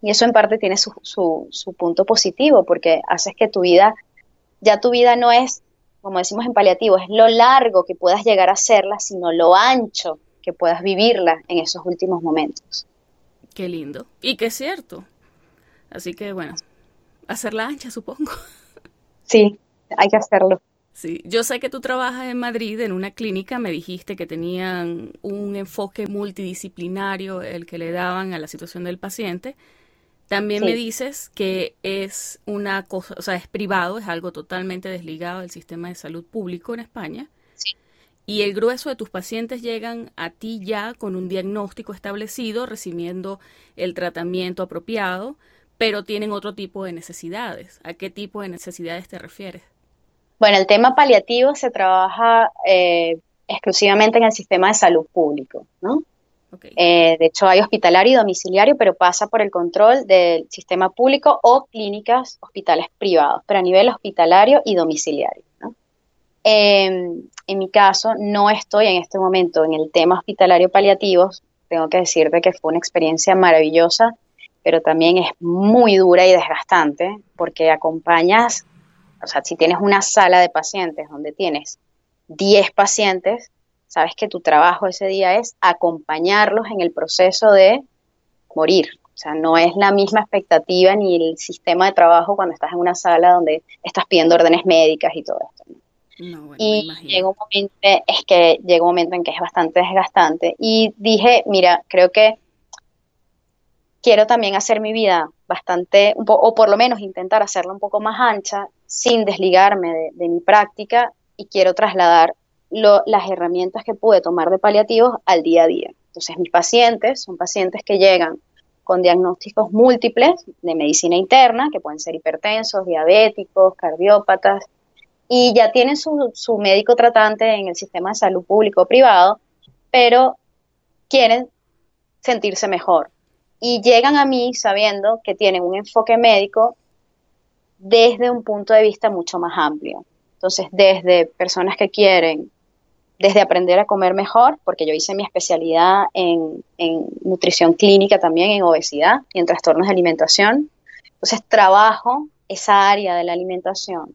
Y eso en parte tiene su, su, punto positivo, porque hace que tu vida, ya tu vida no es, como decimos en paliativo, es lo largo que puedas llegar a serla, sino lo ancho que puedas vivirla en esos últimos momentos. Qué lindo. Y qué cierto. Así que bueno, hacerla ancha, supongo. Sí, hay que hacerlo. Sí, yo sé que tú trabajas en Madrid en una clínica, me dijiste que tenían un enfoque multidisciplinario el que le daban a la situación del paciente. También me dices que es una cosa, o sea, es privado, es algo totalmente desligado del sistema de salud público en España. Sí. Y el grueso de tus pacientes llegan a ti ya con un diagnóstico establecido, recibiendo el tratamiento apropiado, pero tienen otro tipo de necesidades. ¿A qué tipo de necesidades te refieres? Bueno, el tema paliativo se trabaja eh, exclusivamente en el sistema de salud público, ¿no? Eh, de hecho, hay hospitalario y domiciliario, pero pasa por el control del sistema público o clínicas, hospitales privados, pero a nivel hospitalario y domiciliario. Em, en mi caso, no estoy en este momento en el tema hospitalario paliativos. Tengo que decirte que fue una experiencia maravillosa, pero también es muy dura y desgastante porque acompañas, o sea, si tienes una sala de pacientes donde tienes 10 pacientes, sabes que tu trabajo ese día es acompañarlos en el proceso de morir. O sea, no es la misma expectativa ni el sistema de trabajo cuando estás en una sala donde estás pidiendo órdenes médicas y todo esto. y llega un momento, es que llega un momento en que es bastante desgastante. Y dije, mira, creo que quiero también hacer mi vida bastante, o por lo menos intentar hacerla un poco más ancha, sin desligarme de, de mi práctica, y quiero trasladar las herramientas que pude tomar de paliativos al día a día. Entonces, mis pacientes son pacientes que llegan con diagnósticos múltiples de medicina interna, que pueden ser hipertensos, diabéticos, cardiópatas, y ya tienen su, su médico tratante en el sistema de salud público o privado, pero quieren sentirse mejor. Y llegan a mí sabiendo que tienen un enfoque médico desde un punto de vista mucho más amplio. Entonces, desde personas que quieren desde aprender a comer mejor, porque yo hice mi especialidad en, nutrición clínica también, en obesidad y en trastornos de alimentación. Entonces trabajo esa área de la alimentación.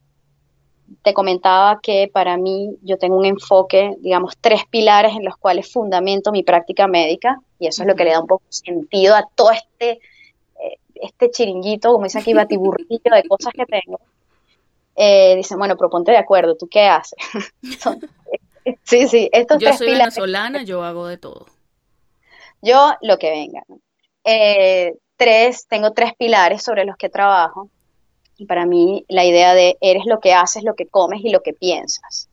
Te comentaba que para mí yo tengo un enfoque, digamos, tres pilares en los cuales fundamento mi práctica médica y eso es lo que le da un poco sentido a todo este, eh, este chiringuito, como dice aquí, batiburrillo de cosas que tengo. Eh, dicen, bueno, proponte de acuerdo, ¿tú qué haces? Sí, sí, estos yo soy venezolana, yo hago de todo. Yo lo que venga. Eh, tres, tengo tres pilares sobre los que trabajo. Y para mí la idea de eres lo que haces, lo que comes y lo que piensas.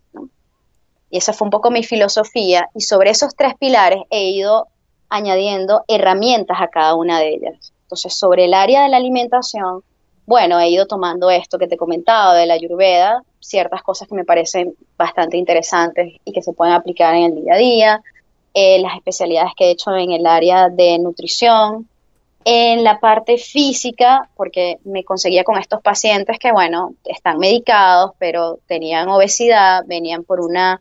Y esa fue un poco mi filosofía. Y sobre esos tres pilares he ido añadiendo herramientas a cada una de ellas. Entonces, sobre el área de la alimentación, bueno, he ido tomando esto que te he comentado de la ayurveda, ciertas cosas que me parecen bastante interesantes y que se pueden aplicar en el día a día, eh, las especialidades que he hecho en el área de nutrición, en la parte física, porque me conseguía con estos pacientes que, bueno, están medicados, pero tenían obesidad, venían por una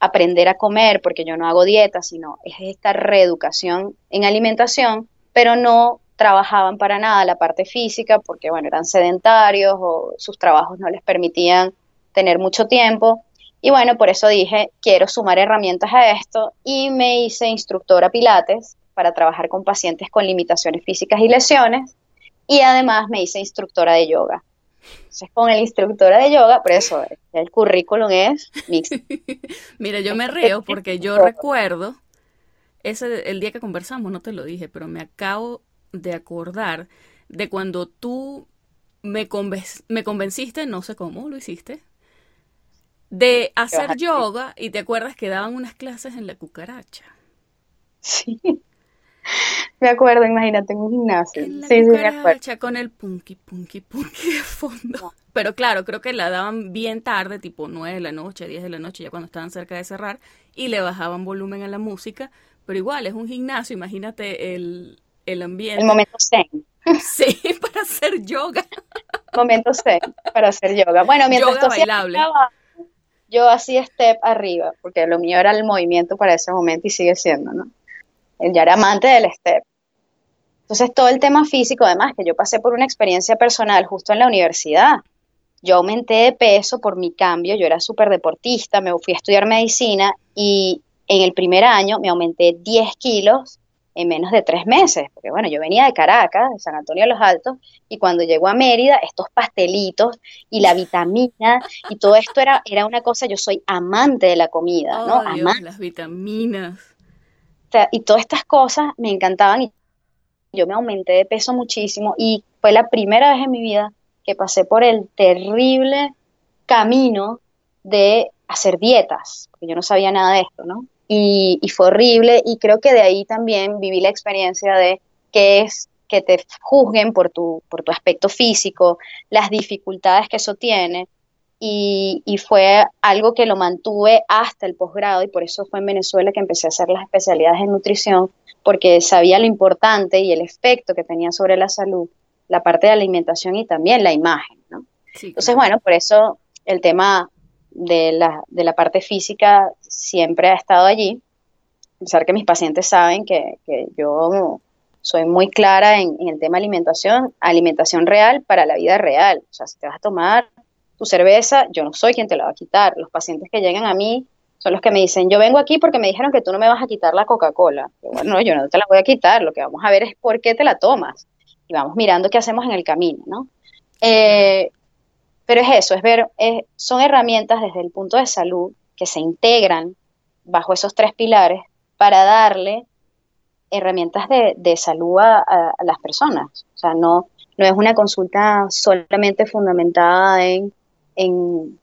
aprender a comer, porque yo no hago dieta, sino es esta reeducación en alimentación, pero no trabajaban para nada la parte física porque, bueno, eran sedentarios o sus trabajos no les permitían tener mucho tiempo. Y bueno, por eso dije, quiero sumar herramientas a esto y me hice instructora Pilates para trabajar con pacientes con limitaciones físicas y lesiones. Y además me hice instructora de yoga. Entonces, con el instructora de yoga, por eso el currículum es mixto. Mira, yo me río porque yo recuerdo, ese, el día que conversamos, no te lo dije, pero me acabo de acordar de cuando tú me, me convenciste, no sé cómo lo hiciste, de hacer yoga y te acuerdas que daban unas clases en la cucaracha. Sí. Me acuerdo, imagínate, en un gimnasio. En la cucaracha con el punky, punky, punky de fondo. Pero claro, creo que la daban bien tarde, tipo 9 de la noche, 10 de la noche, ya cuando estaban cerca de cerrar, y le bajaban volumen a la música. Pero igual, es un gimnasio, imagínate el, el ambiente. El momento zen. Sí, para hacer yoga. Momento zen, para hacer yoga. Bueno, mientras yoga bailable yo hacía step arriba, porque lo mío era el movimiento para ese momento y sigue siendo, ¿no? Él ya era amante del step. Entonces, todo el tema físico, además, que yo pasé por una experiencia personal justo en la universidad. Yo aumenté de peso por mi cambio, yo era súper deportista, me fui a estudiar medicina y en el primer año me aumenté 10 kilos en menos de tres meses, porque bueno, yo venía de Caracas, de San Antonio de los Altos, y cuando llegó a Mérida, estos pastelitos y la vitamina y todo esto era, era una cosa, yo soy amante de la comida, ¿no? amante. Las vitaminas. Y todas estas cosas me encantaban y yo me aumenté de peso muchísimo y fue la primera vez en mi vida que pasé por el terrible camino de hacer dietas, porque yo no sabía nada de esto, ¿no? Y, y fue horrible y creo que de ahí también viví la experiencia de qué es que te juzguen por tu, por tu aspecto físico, las dificultades que eso tiene. Y, y fue algo que lo mantuve hasta el posgrado y por eso fue en Venezuela que empecé a hacer las especialidades en nutrición, porque sabía lo importante y el efecto que tenía sobre la salud, la parte de alimentación y también la imagen. ¿no? Entonces, bueno, por eso el tema de la, de la parte física siempre ha estado allí, a pesar que mis pacientes saben que, que yo soy muy clara en, el tema alimentación, alimentación real para la vida real. O sea, si te vas a tomar tu cerveza, yo no soy quien te la va a quitar. Los pacientes que llegan a mí son los que me dicen, yo vengo aquí porque me dijeron que tú no me vas a quitar la Coca-Cola. Bueno, yo no te la voy a quitar, lo que vamos a ver es por qué te la tomas. Y vamos mirando qué hacemos en el camino, ¿no? Eh, pero es eso, es ver, son herramientas desde el punto de salud que se integran bajo esos tres pilares para darle herramientas de, de salud a, las personas. O sea, no, no es una consulta solamente fundamentada en, en,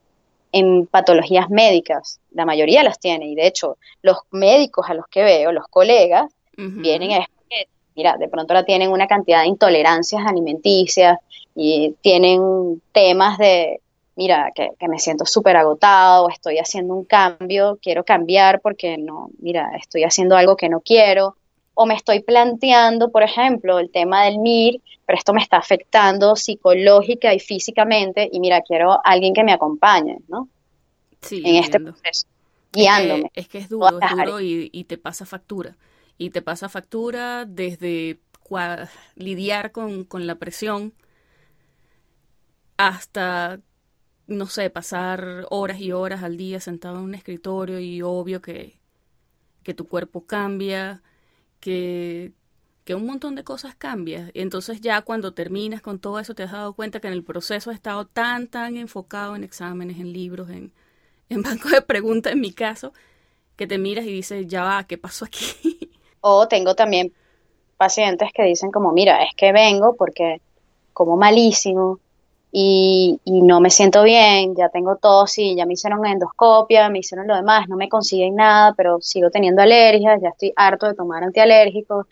patologías médicas. La mayoría las tiene y de hecho los médicos a los que veo, los colegas, vienen es porque, mira, de pronto la tienen una cantidad de intolerancias alimenticias y tienen temas de, mira, que, que me siento súper agotado, estoy haciendo un cambio, quiero cambiar porque no, mira, estoy haciendo algo que no quiero o me estoy planteando, por ejemplo, el tema del MIR, pero esto me está afectando psicológica y físicamente y mira, quiero alguien que me acompañe, ¿no? Sí, en este proceso, guiándome. Es que es, duro, es duro y, te pasa factura. Y te pasa factura desde lidiar con, con la presión hasta, no sé, pasar horas y horas al día sentado en un escritorio y obvio que, que tu cuerpo cambia, que, un montón de cosas cambian. Y entonces ya cuando terminas con todo eso te has dado cuenta que en el proceso has estado tan, tan enfocado en exámenes, en libros, en, en bancos de preguntas, en mi caso, que te miras y dices, ya va, ¿qué pasó aquí? O tengo también pacientes que dicen como, mira, es que vengo porque como malísimo, y, no me siento bien, ya tengo tos y ya me hicieron endoscopia, me hicieron lo demás, no me consiguen nada, pero sigo teniendo alergias, ya estoy harto de tomar antialérgicos,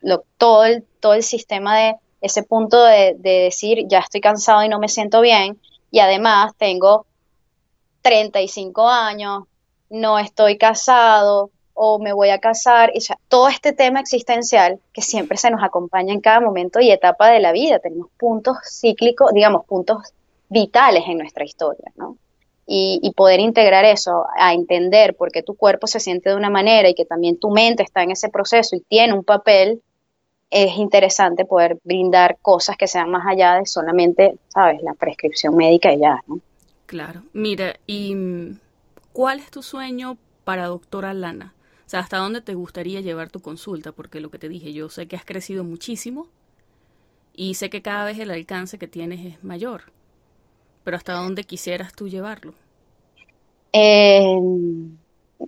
lo, todo, el, todo el sistema de ese punto de, de decir ya estoy cansado y no me siento bien, y además tengo 35 años, no estoy casado, o me voy a casar, todo este tema existencial que siempre se nos acompaña en cada momento y etapa de la vida. Tenemos puntos cíclicos, digamos, puntos vitales en nuestra historia, ¿no? Y, poder integrar eso, a entender por qué tu cuerpo se siente de una manera y que también tu mente está en ese proceso y tiene un papel, es interesante poder brindar cosas que sean más allá de solamente, ¿sabes?, la prescripción médica y ya, ¿no? Claro. Mira, ¿y cuál es tu sueño para doctora Lana? Sea, ¿hasta dónde te gustaría llevar tu consulta? Porque lo que te dije, yo sé que has crecido muchísimo y sé que cada vez el alcance que tienes es mayor. Pero ¿hasta dónde quisieras tú llevarlo? Em,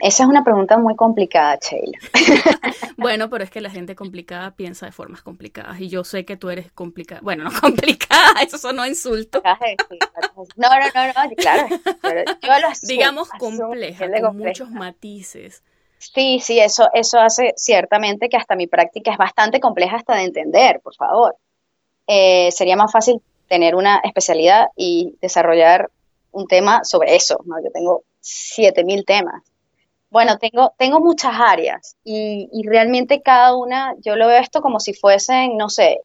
esa es una pregunta muy complicada, Sheila. bueno, pero es que la gente complicada piensa de formas complicadas y yo sé que tú eres complicada. Bueno, no complicada, eso no insulto. No, no, no, no, claro. yo lo Digamos compleja, con muchos matices. Sí, sí, eso, eso hace ciertamente que hasta mi práctica es bastante compleja hasta de entender, por favor. Eh, sería más fácil tener una especialidad y desarrollar un tema sobre eso, ¿no? Yo tengo 7000 temas. Bueno, tengo, tengo muchas áreas y, realmente cada una, yo lo veo esto como si fuesen, no sé,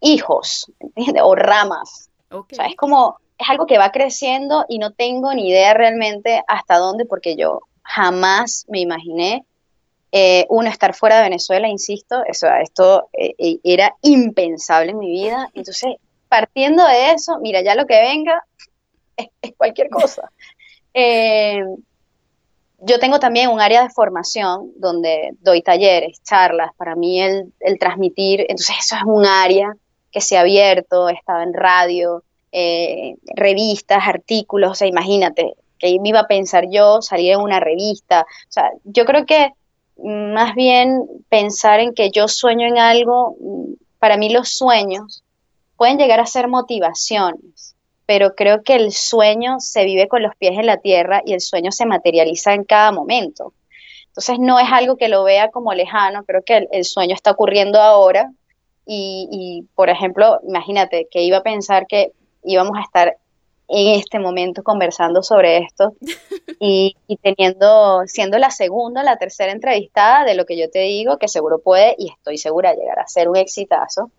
hijos, ¿entiendes? O ramas. O sea, es como, es algo que va creciendo y no tengo ni idea realmente hasta dónde, porque yo jamás me imaginé. Eh, uno, estar fuera de Venezuela, insisto, eso, esto eh, eh, era impensable en mi vida. Entonces, partiendo de eso, mira, ya lo que venga es, cualquier cosa. yo tengo también un área de formación donde doy talleres, charlas, para mí el, el transmitir, entonces eso es un área que se ha abierto, he estado en radio, revistas, artículos, o sea, imagínate, que me iba a pensar yo salir en una revista. O sea, yo creo que más bien pensar en que yo sueño en algo, para mí los sueños pueden llegar a ser motivaciones, pero creo que el sueño se vive con los pies en la tierra y el sueño se materializa en cada momento. Entonces no es algo que lo vea como lejano, creo que el, sueño está ocurriendo ahora y, por ejemplo, imagínate que iba a pensar que íbamos a estar en este momento conversando sobre esto y, teniendo, siendo la segunda, la tercera entrevistada de lo que yo te digo, que seguro puede y estoy segura llegar a ser un exitazo.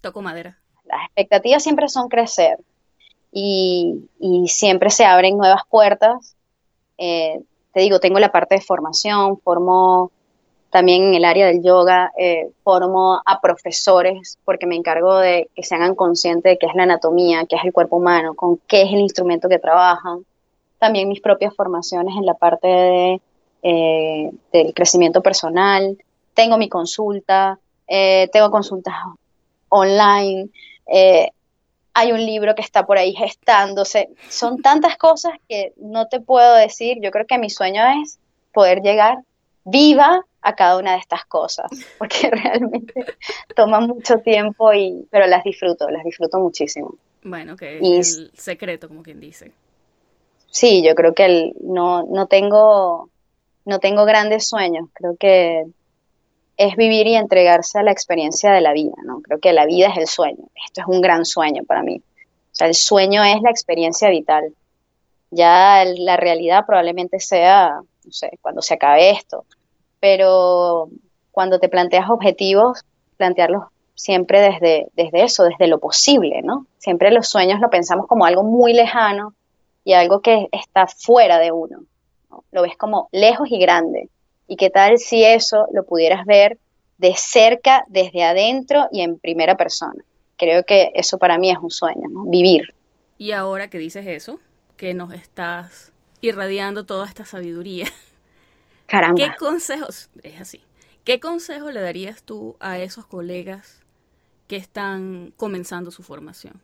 Toco madera. Las expectativas siempre son crecer y, siempre se abren nuevas puertas. Eh, te digo, tengo la parte de formación, formo también en el área del yoga eh, formo a profesores porque me encargo de que se hagan conscientes de qué es la anatomía, qué es el cuerpo humano, con qué es el instrumento que trabajan. También mis propias formaciones en la parte de, eh, del crecimiento personal. Tengo mi consulta, eh, tengo consultas online. hay un libro que está por ahí gestándose. Son tantas cosas que no te puedo decir. Yo creo que mi sueño es poder llegar viva a cada una de estas cosas, porque realmente toma mucho tiempo, y, pero las disfruto, las disfruto muchísimo. Bueno, que es el secreto, como quien dice. Sí, yo creo que el, no, no, tengo, no tengo grandes sueños, creo que es vivir y entregarse a la experiencia de la vida, ¿no? Creo que la vida es el sueño, esto es un gran sueño para mí. O sea, el sueño es la experiencia vital. Ya la realidad probablemente sea, no sé, cuando se acabe esto, pero cuando te planteas objetivos, plantearlos siempre desde, desde eso, desde lo posible, ¿no? Siempre los sueños lo pensamos como algo muy lejano y algo que está fuera de uno. Lo ves como lejos y grande. ¿Y qué tal si eso lo pudieras ver de cerca, desde adentro y en primera persona? Creo que eso para mí es un sueño, ¿no? Vivir. Y ahora que dices eso, que nos estás irradiando toda esta sabiduría, ¿Qué consejos, es así, qué consejo le darías tú a esos colegas que están comenzando su formación?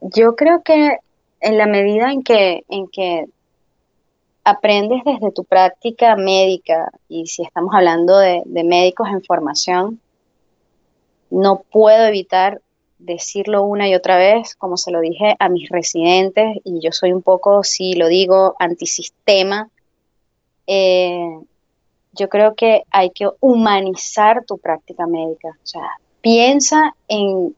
Yo creo que en la medida en que, en que aprendes desde tu práctica médica, y si estamos hablando de, de médicos en formación, no puedo evitar decirlo una y otra vez, como se lo dije a mis residentes, y yo soy un poco, si lo digo, antisistema, eh, yo creo que hay que humanizar tu práctica médica. O sea, piensa en,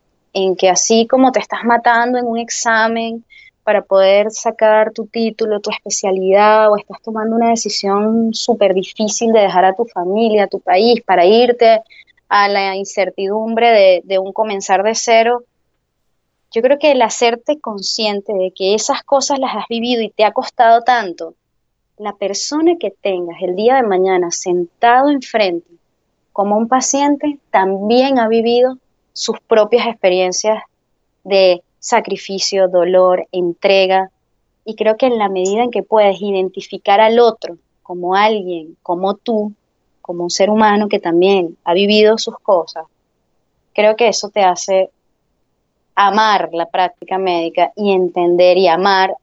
que así como te estás matando en un examen para poder sacar tu título, tu especialidad, o estás tomando una decisión súper difícil de dejar a tu familia, a tu país, para irte a la incertidumbre de, de un comenzar de cero, yo creo que el hacerte consciente de que esas cosas las has vivido y te ha costado tanto, la persona que tengas el día de mañana sentado enfrente como un paciente también ha vivido sus propias experiencias de sacrificio, dolor, entrega. Y creo que en la medida en que puedes identificar al otro como alguien, como tú, como un ser humano que también ha vivido sus cosas, creo que eso te hace amar la práctica médica y entender y amar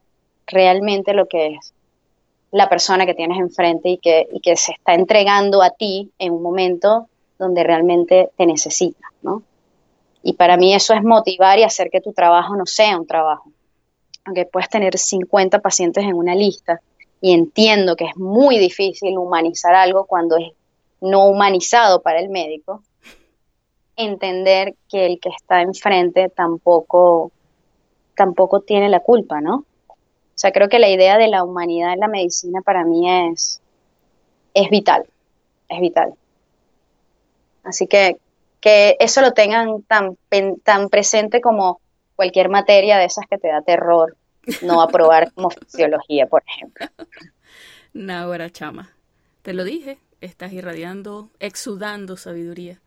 realmente lo que es la persona que tienes enfrente y que, que se está entregando a ti en un momento donde realmente te necesita, ¿no? Y para mí eso es motivar y hacer que tu trabajo no sea un trabajo. Aunque puedes tener 50 pacientes en una lista y entiendo que es muy difícil humanizar algo cuando es no humanizado para el médico, entender que el que está enfrente tampoco, tampoco tiene la culpa, ¿no? O sea, creo que la idea de la humanidad en la medicina para mí es, es vital, es vital. Así que que eso lo tengan tan, tan presente como cualquier materia de esas que te da terror no aprobar como fisiología, por ejemplo. Nahora chama. Te lo dije, estás irradiando, exudando sabiduría.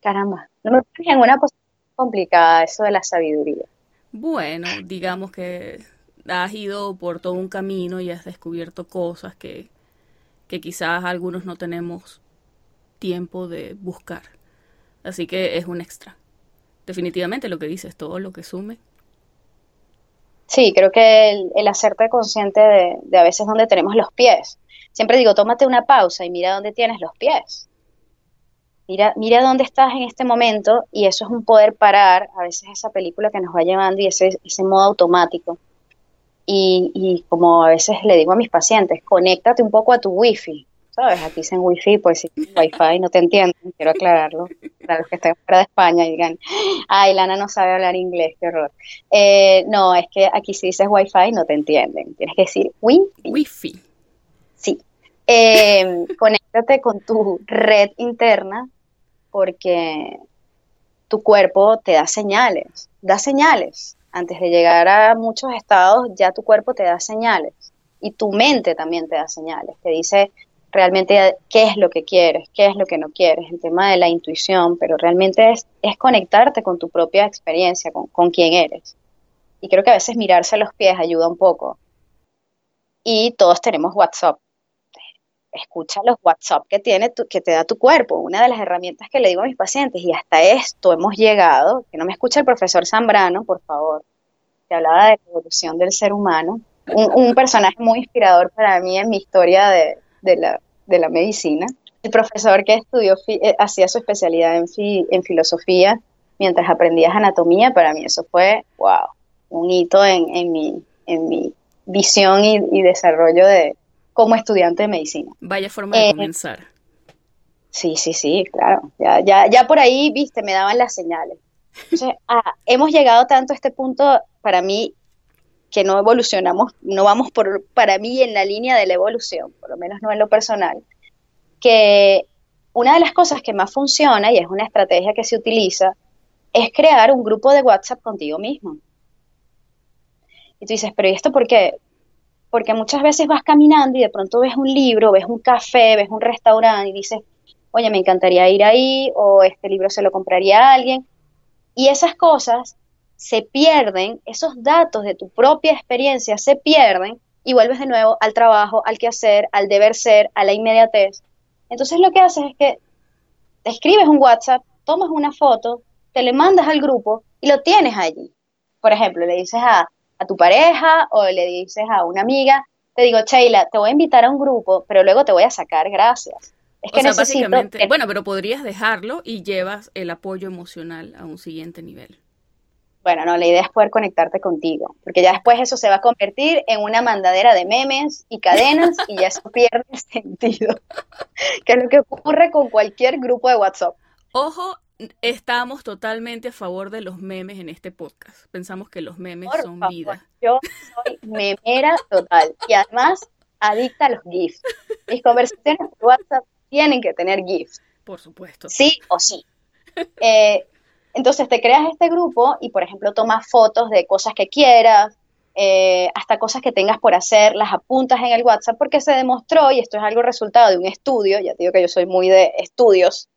Caramba, no me pones en una posición complicada eso de la sabiduría. Bueno, digamos que has ido por todo un camino y has descubierto cosas que, que quizás algunos no tenemos tiempo de buscar. Así que es un extra. Definitivamente lo que dices, todo lo que sume. Sí, creo que el, hacerte consciente de, de a veces dónde tenemos los pies. Siempre digo, tómate una pausa y mira dónde tienes los pies. Mira, mira dónde estás en este momento y eso es un poder parar a veces esa película que nos va llevando y ese, ese modo automático. Y, y, como a veces le digo a mis pacientes, conéctate un poco a tu wifi. ¿Sabes? Aquí dicen wifi, pues si wifi no te entienden, quiero aclararlo. Para los que estén fuera de España y digan, ay, Lana no sabe hablar inglés, qué horror. Eh, no, es que aquí si dices wifi no te entienden. Tienes que decir wifi. Wifi. Sí. Eh, conéctate con tu red interna porque tu cuerpo te da señales, da señales. Antes de llegar a muchos estados, ya tu cuerpo te da señales y tu mente también te da señales, te dice realmente qué es lo que quieres, qué es lo que no quieres, el tema de la intuición, pero realmente es, es conectarte con tu propia experiencia, con, con quién eres. Y creo que a veces mirarse a los pies ayuda un poco. Y todos tenemos WhatsApp escucha los WhatsApp que, tiene que te da tu cuerpo. Una de las herramientas que le digo a mis pacientes, y hasta esto hemos llegado, que no me escucha el profesor Zambrano, por favor, que hablaba de la evolución del ser humano, un, personaje muy inspirador para mí en mi historia de, la, de la, medicina. El profesor que estudió, eh, hacía su especialidad en, filosofía mientras aprendías anatomía, para mí eso fue, wow, un hito en, mi, en mi visión y desarrollo de, como estudiante de medicina. Vaya forma de eh, comenzar. Sí, sí, sí, claro. Ya, ya, ya por ahí, viste, me daban las señales. Ah, hemos llegado tanto a este punto, para mí, que no evolucionamos, no vamos por, para mí, en la línea de la evolución, por lo menos no en lo personal, que una de las cosas que más funciona, y es una estrategia que se utiliza, es crear un grupo de WhatsApp contigo mismo. Y tú dices, pero ¿y esto por qué? Porque muchas veces vas caminando y de pronto ves un libro, ves un café, ves un restaurante y dices, oye, me encantaría ir ahí o este libro se lo compraría a alguien. Y esas cosas se pierden, esos datos de tu propia experiencia se pierden y vuelves de nuevo al trabajo, al quehacer, al deber ser, a la inmediatez. Entonces lo que haces es que te escribes un WhatsApp, tomas una foto, te le mandas al grupo y lo tienes allí. Por ejemplo, le dices a a tu pareja o le dices a una amiga, te digo, Sheila, te voy a invitar a un grupo, pero luego te voy a sacar, gracias. Es que básicamente, bueno, pero podrías dejarlo y llevas el apoyo emocional a un siguiente nivel. Bueno, no, la idea es poder conectarte contigo, porque ya después eso se va a convertir en una mandadera de memes y cadenas y ya eso pierde sentido, que es lo que ocurre con cualquier grupo de WhatsApp. Ojo, estamos totalmente a favor de los memes en este podcast. Pensamos que los memes son vida. Yo soy memera total y además adicta a los GIFs. Mis conversaciones por WhatsApp tienen que tener GIFs. Por supuesto. Sí o sí. Eh, entonces te creas este grupo y, por ejemplo, tomas fotos de cosas que quieras, eh, hasta cosas que tengas por hacer, las apuntas en el WhatsApp, porque se demostró, y esto es algo resultado de un estudio, ya te digo que yo soy muy de estudios,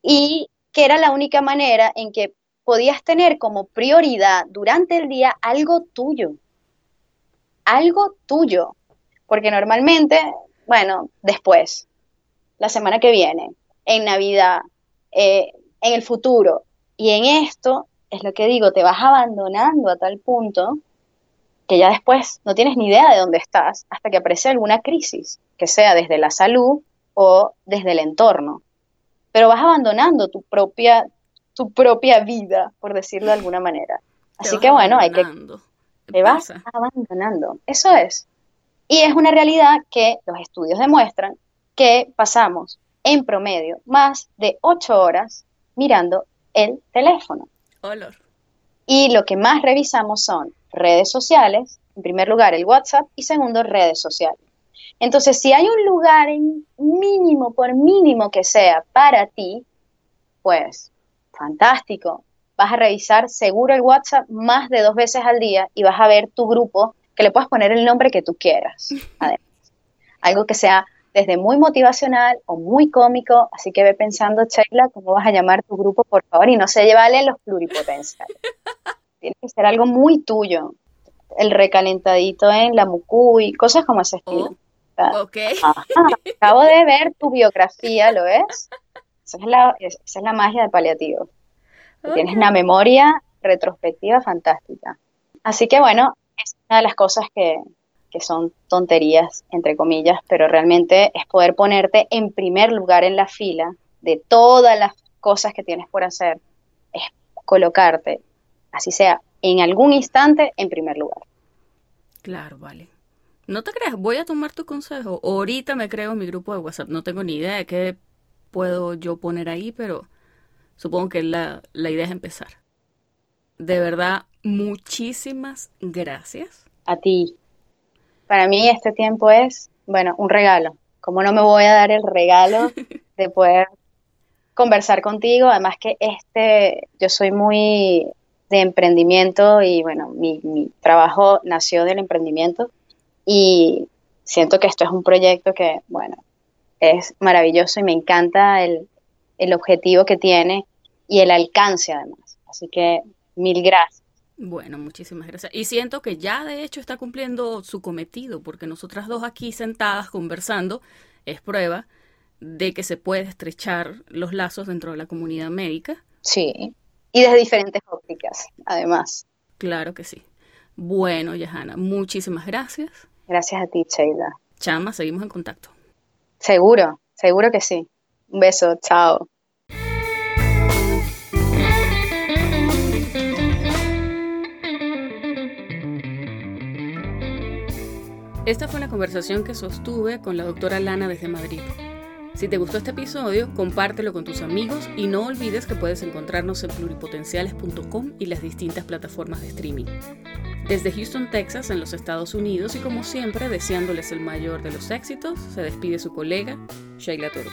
y que era la única manera en que podías tener como prioridad durante el día algo tuyo, algo tuyo, porque normalmente, bueno, después, la semana que viene, en Navidad, eh, en el futuro, y en esto, es lo que digo, te vas abandonando a tal punto que ya después no tienes ni idea de dónde estás hasta que aparece alguna crisis, que sea desde la salud o desde el entorno pero vas abandonando tu propia, tu propia vida, por decirlo de alguna manera. Así que bueno, hay que... Te vas abandonando. Eso es. Y es una realidad que los estudios demuestran que pasamos en promedio más de ocho horas mirando el teléfono. Olor. Y lo que más revisamos son redes sociales, en primer lugar el WhatsApp y segundo redes sociales. Entonces, si hay un lugar en mínimo, por mínimo que sea, para ti, pues fantástico. Vas a revisar seguro el WhatsApp más de dos veces al día y vas a ver tu grupo que le puedas poner el nombre que tú quieras. Algo que sea desde muy motivacional o muy cómico, así que ve pensando, Sheila, cómo vas a llamar tu grupo, por favor, y no se llevale los pluripotenciales. Tiene que ser algo muy tuyo. El recalentadito en la y cosas como ese estilo. Ok. acabo de ver tu biografía, ¿lo ves? Esa es la, esa es la magia de paliativo. Tienes una memoria retrospectiva fantástica. Así que bueno, es una de las cosas que, que son tonterías, entre comillas, pero realmente es poder ponerte en primer lugar en la fila de todas las cosas que tienes por hacer, es colocarte, así sea, en algún instante en primer lugar. Claro, vale. No te creas, voy a tomar tu consejo. Ahorita me creo mi grupo de WhatsApp. No tengo ni idea de qué puedo yo poner ahí, pero supongo que la, la idea es empezar. De verdad, muchísimas gracias. A ti. Para mí este tiempo es, bueno, un regalo. Como no me voy a dar el regalo de poder conversar contigo? Además que este, yo soy muy de emprendimiento y bueno, mi, mi trabajo nació del emprendimiento y siento que esto es un proyecto que, bueno, es maravilloso y me encanta el, el objetivo que tiene y el alcance además. Así que mil gracias. Bueno, muchísimas gracias. Y siento que ya de hecho está cumpliendo su cometido, porque nosotras dos aquí sentadas conversando es prueba de que se puede estrechar los lazos dentro de la comunidad médica. Sí, y desde diferentes ópticas, además. Claro que sí. Bueno, Yahana, muchísimas gracias. Gracias a ti, Sheila. Chama, seguimos en contacto. Seguro, seguro que sí. Un beso, chao. Esta fue una conversación que sostuve con la doctora Lana desde Madrid. Si te gustó este episodio, compártelo con tus amigos y no olvides que puedes encontrarnos en pluripotenciales.com y las distintas plataformas de streaming. Desde Houston, Texas, en los Estados Unidos, y como siempre, deseándoles el mayor de los éxitos, se despide su colega, Sheila Toro.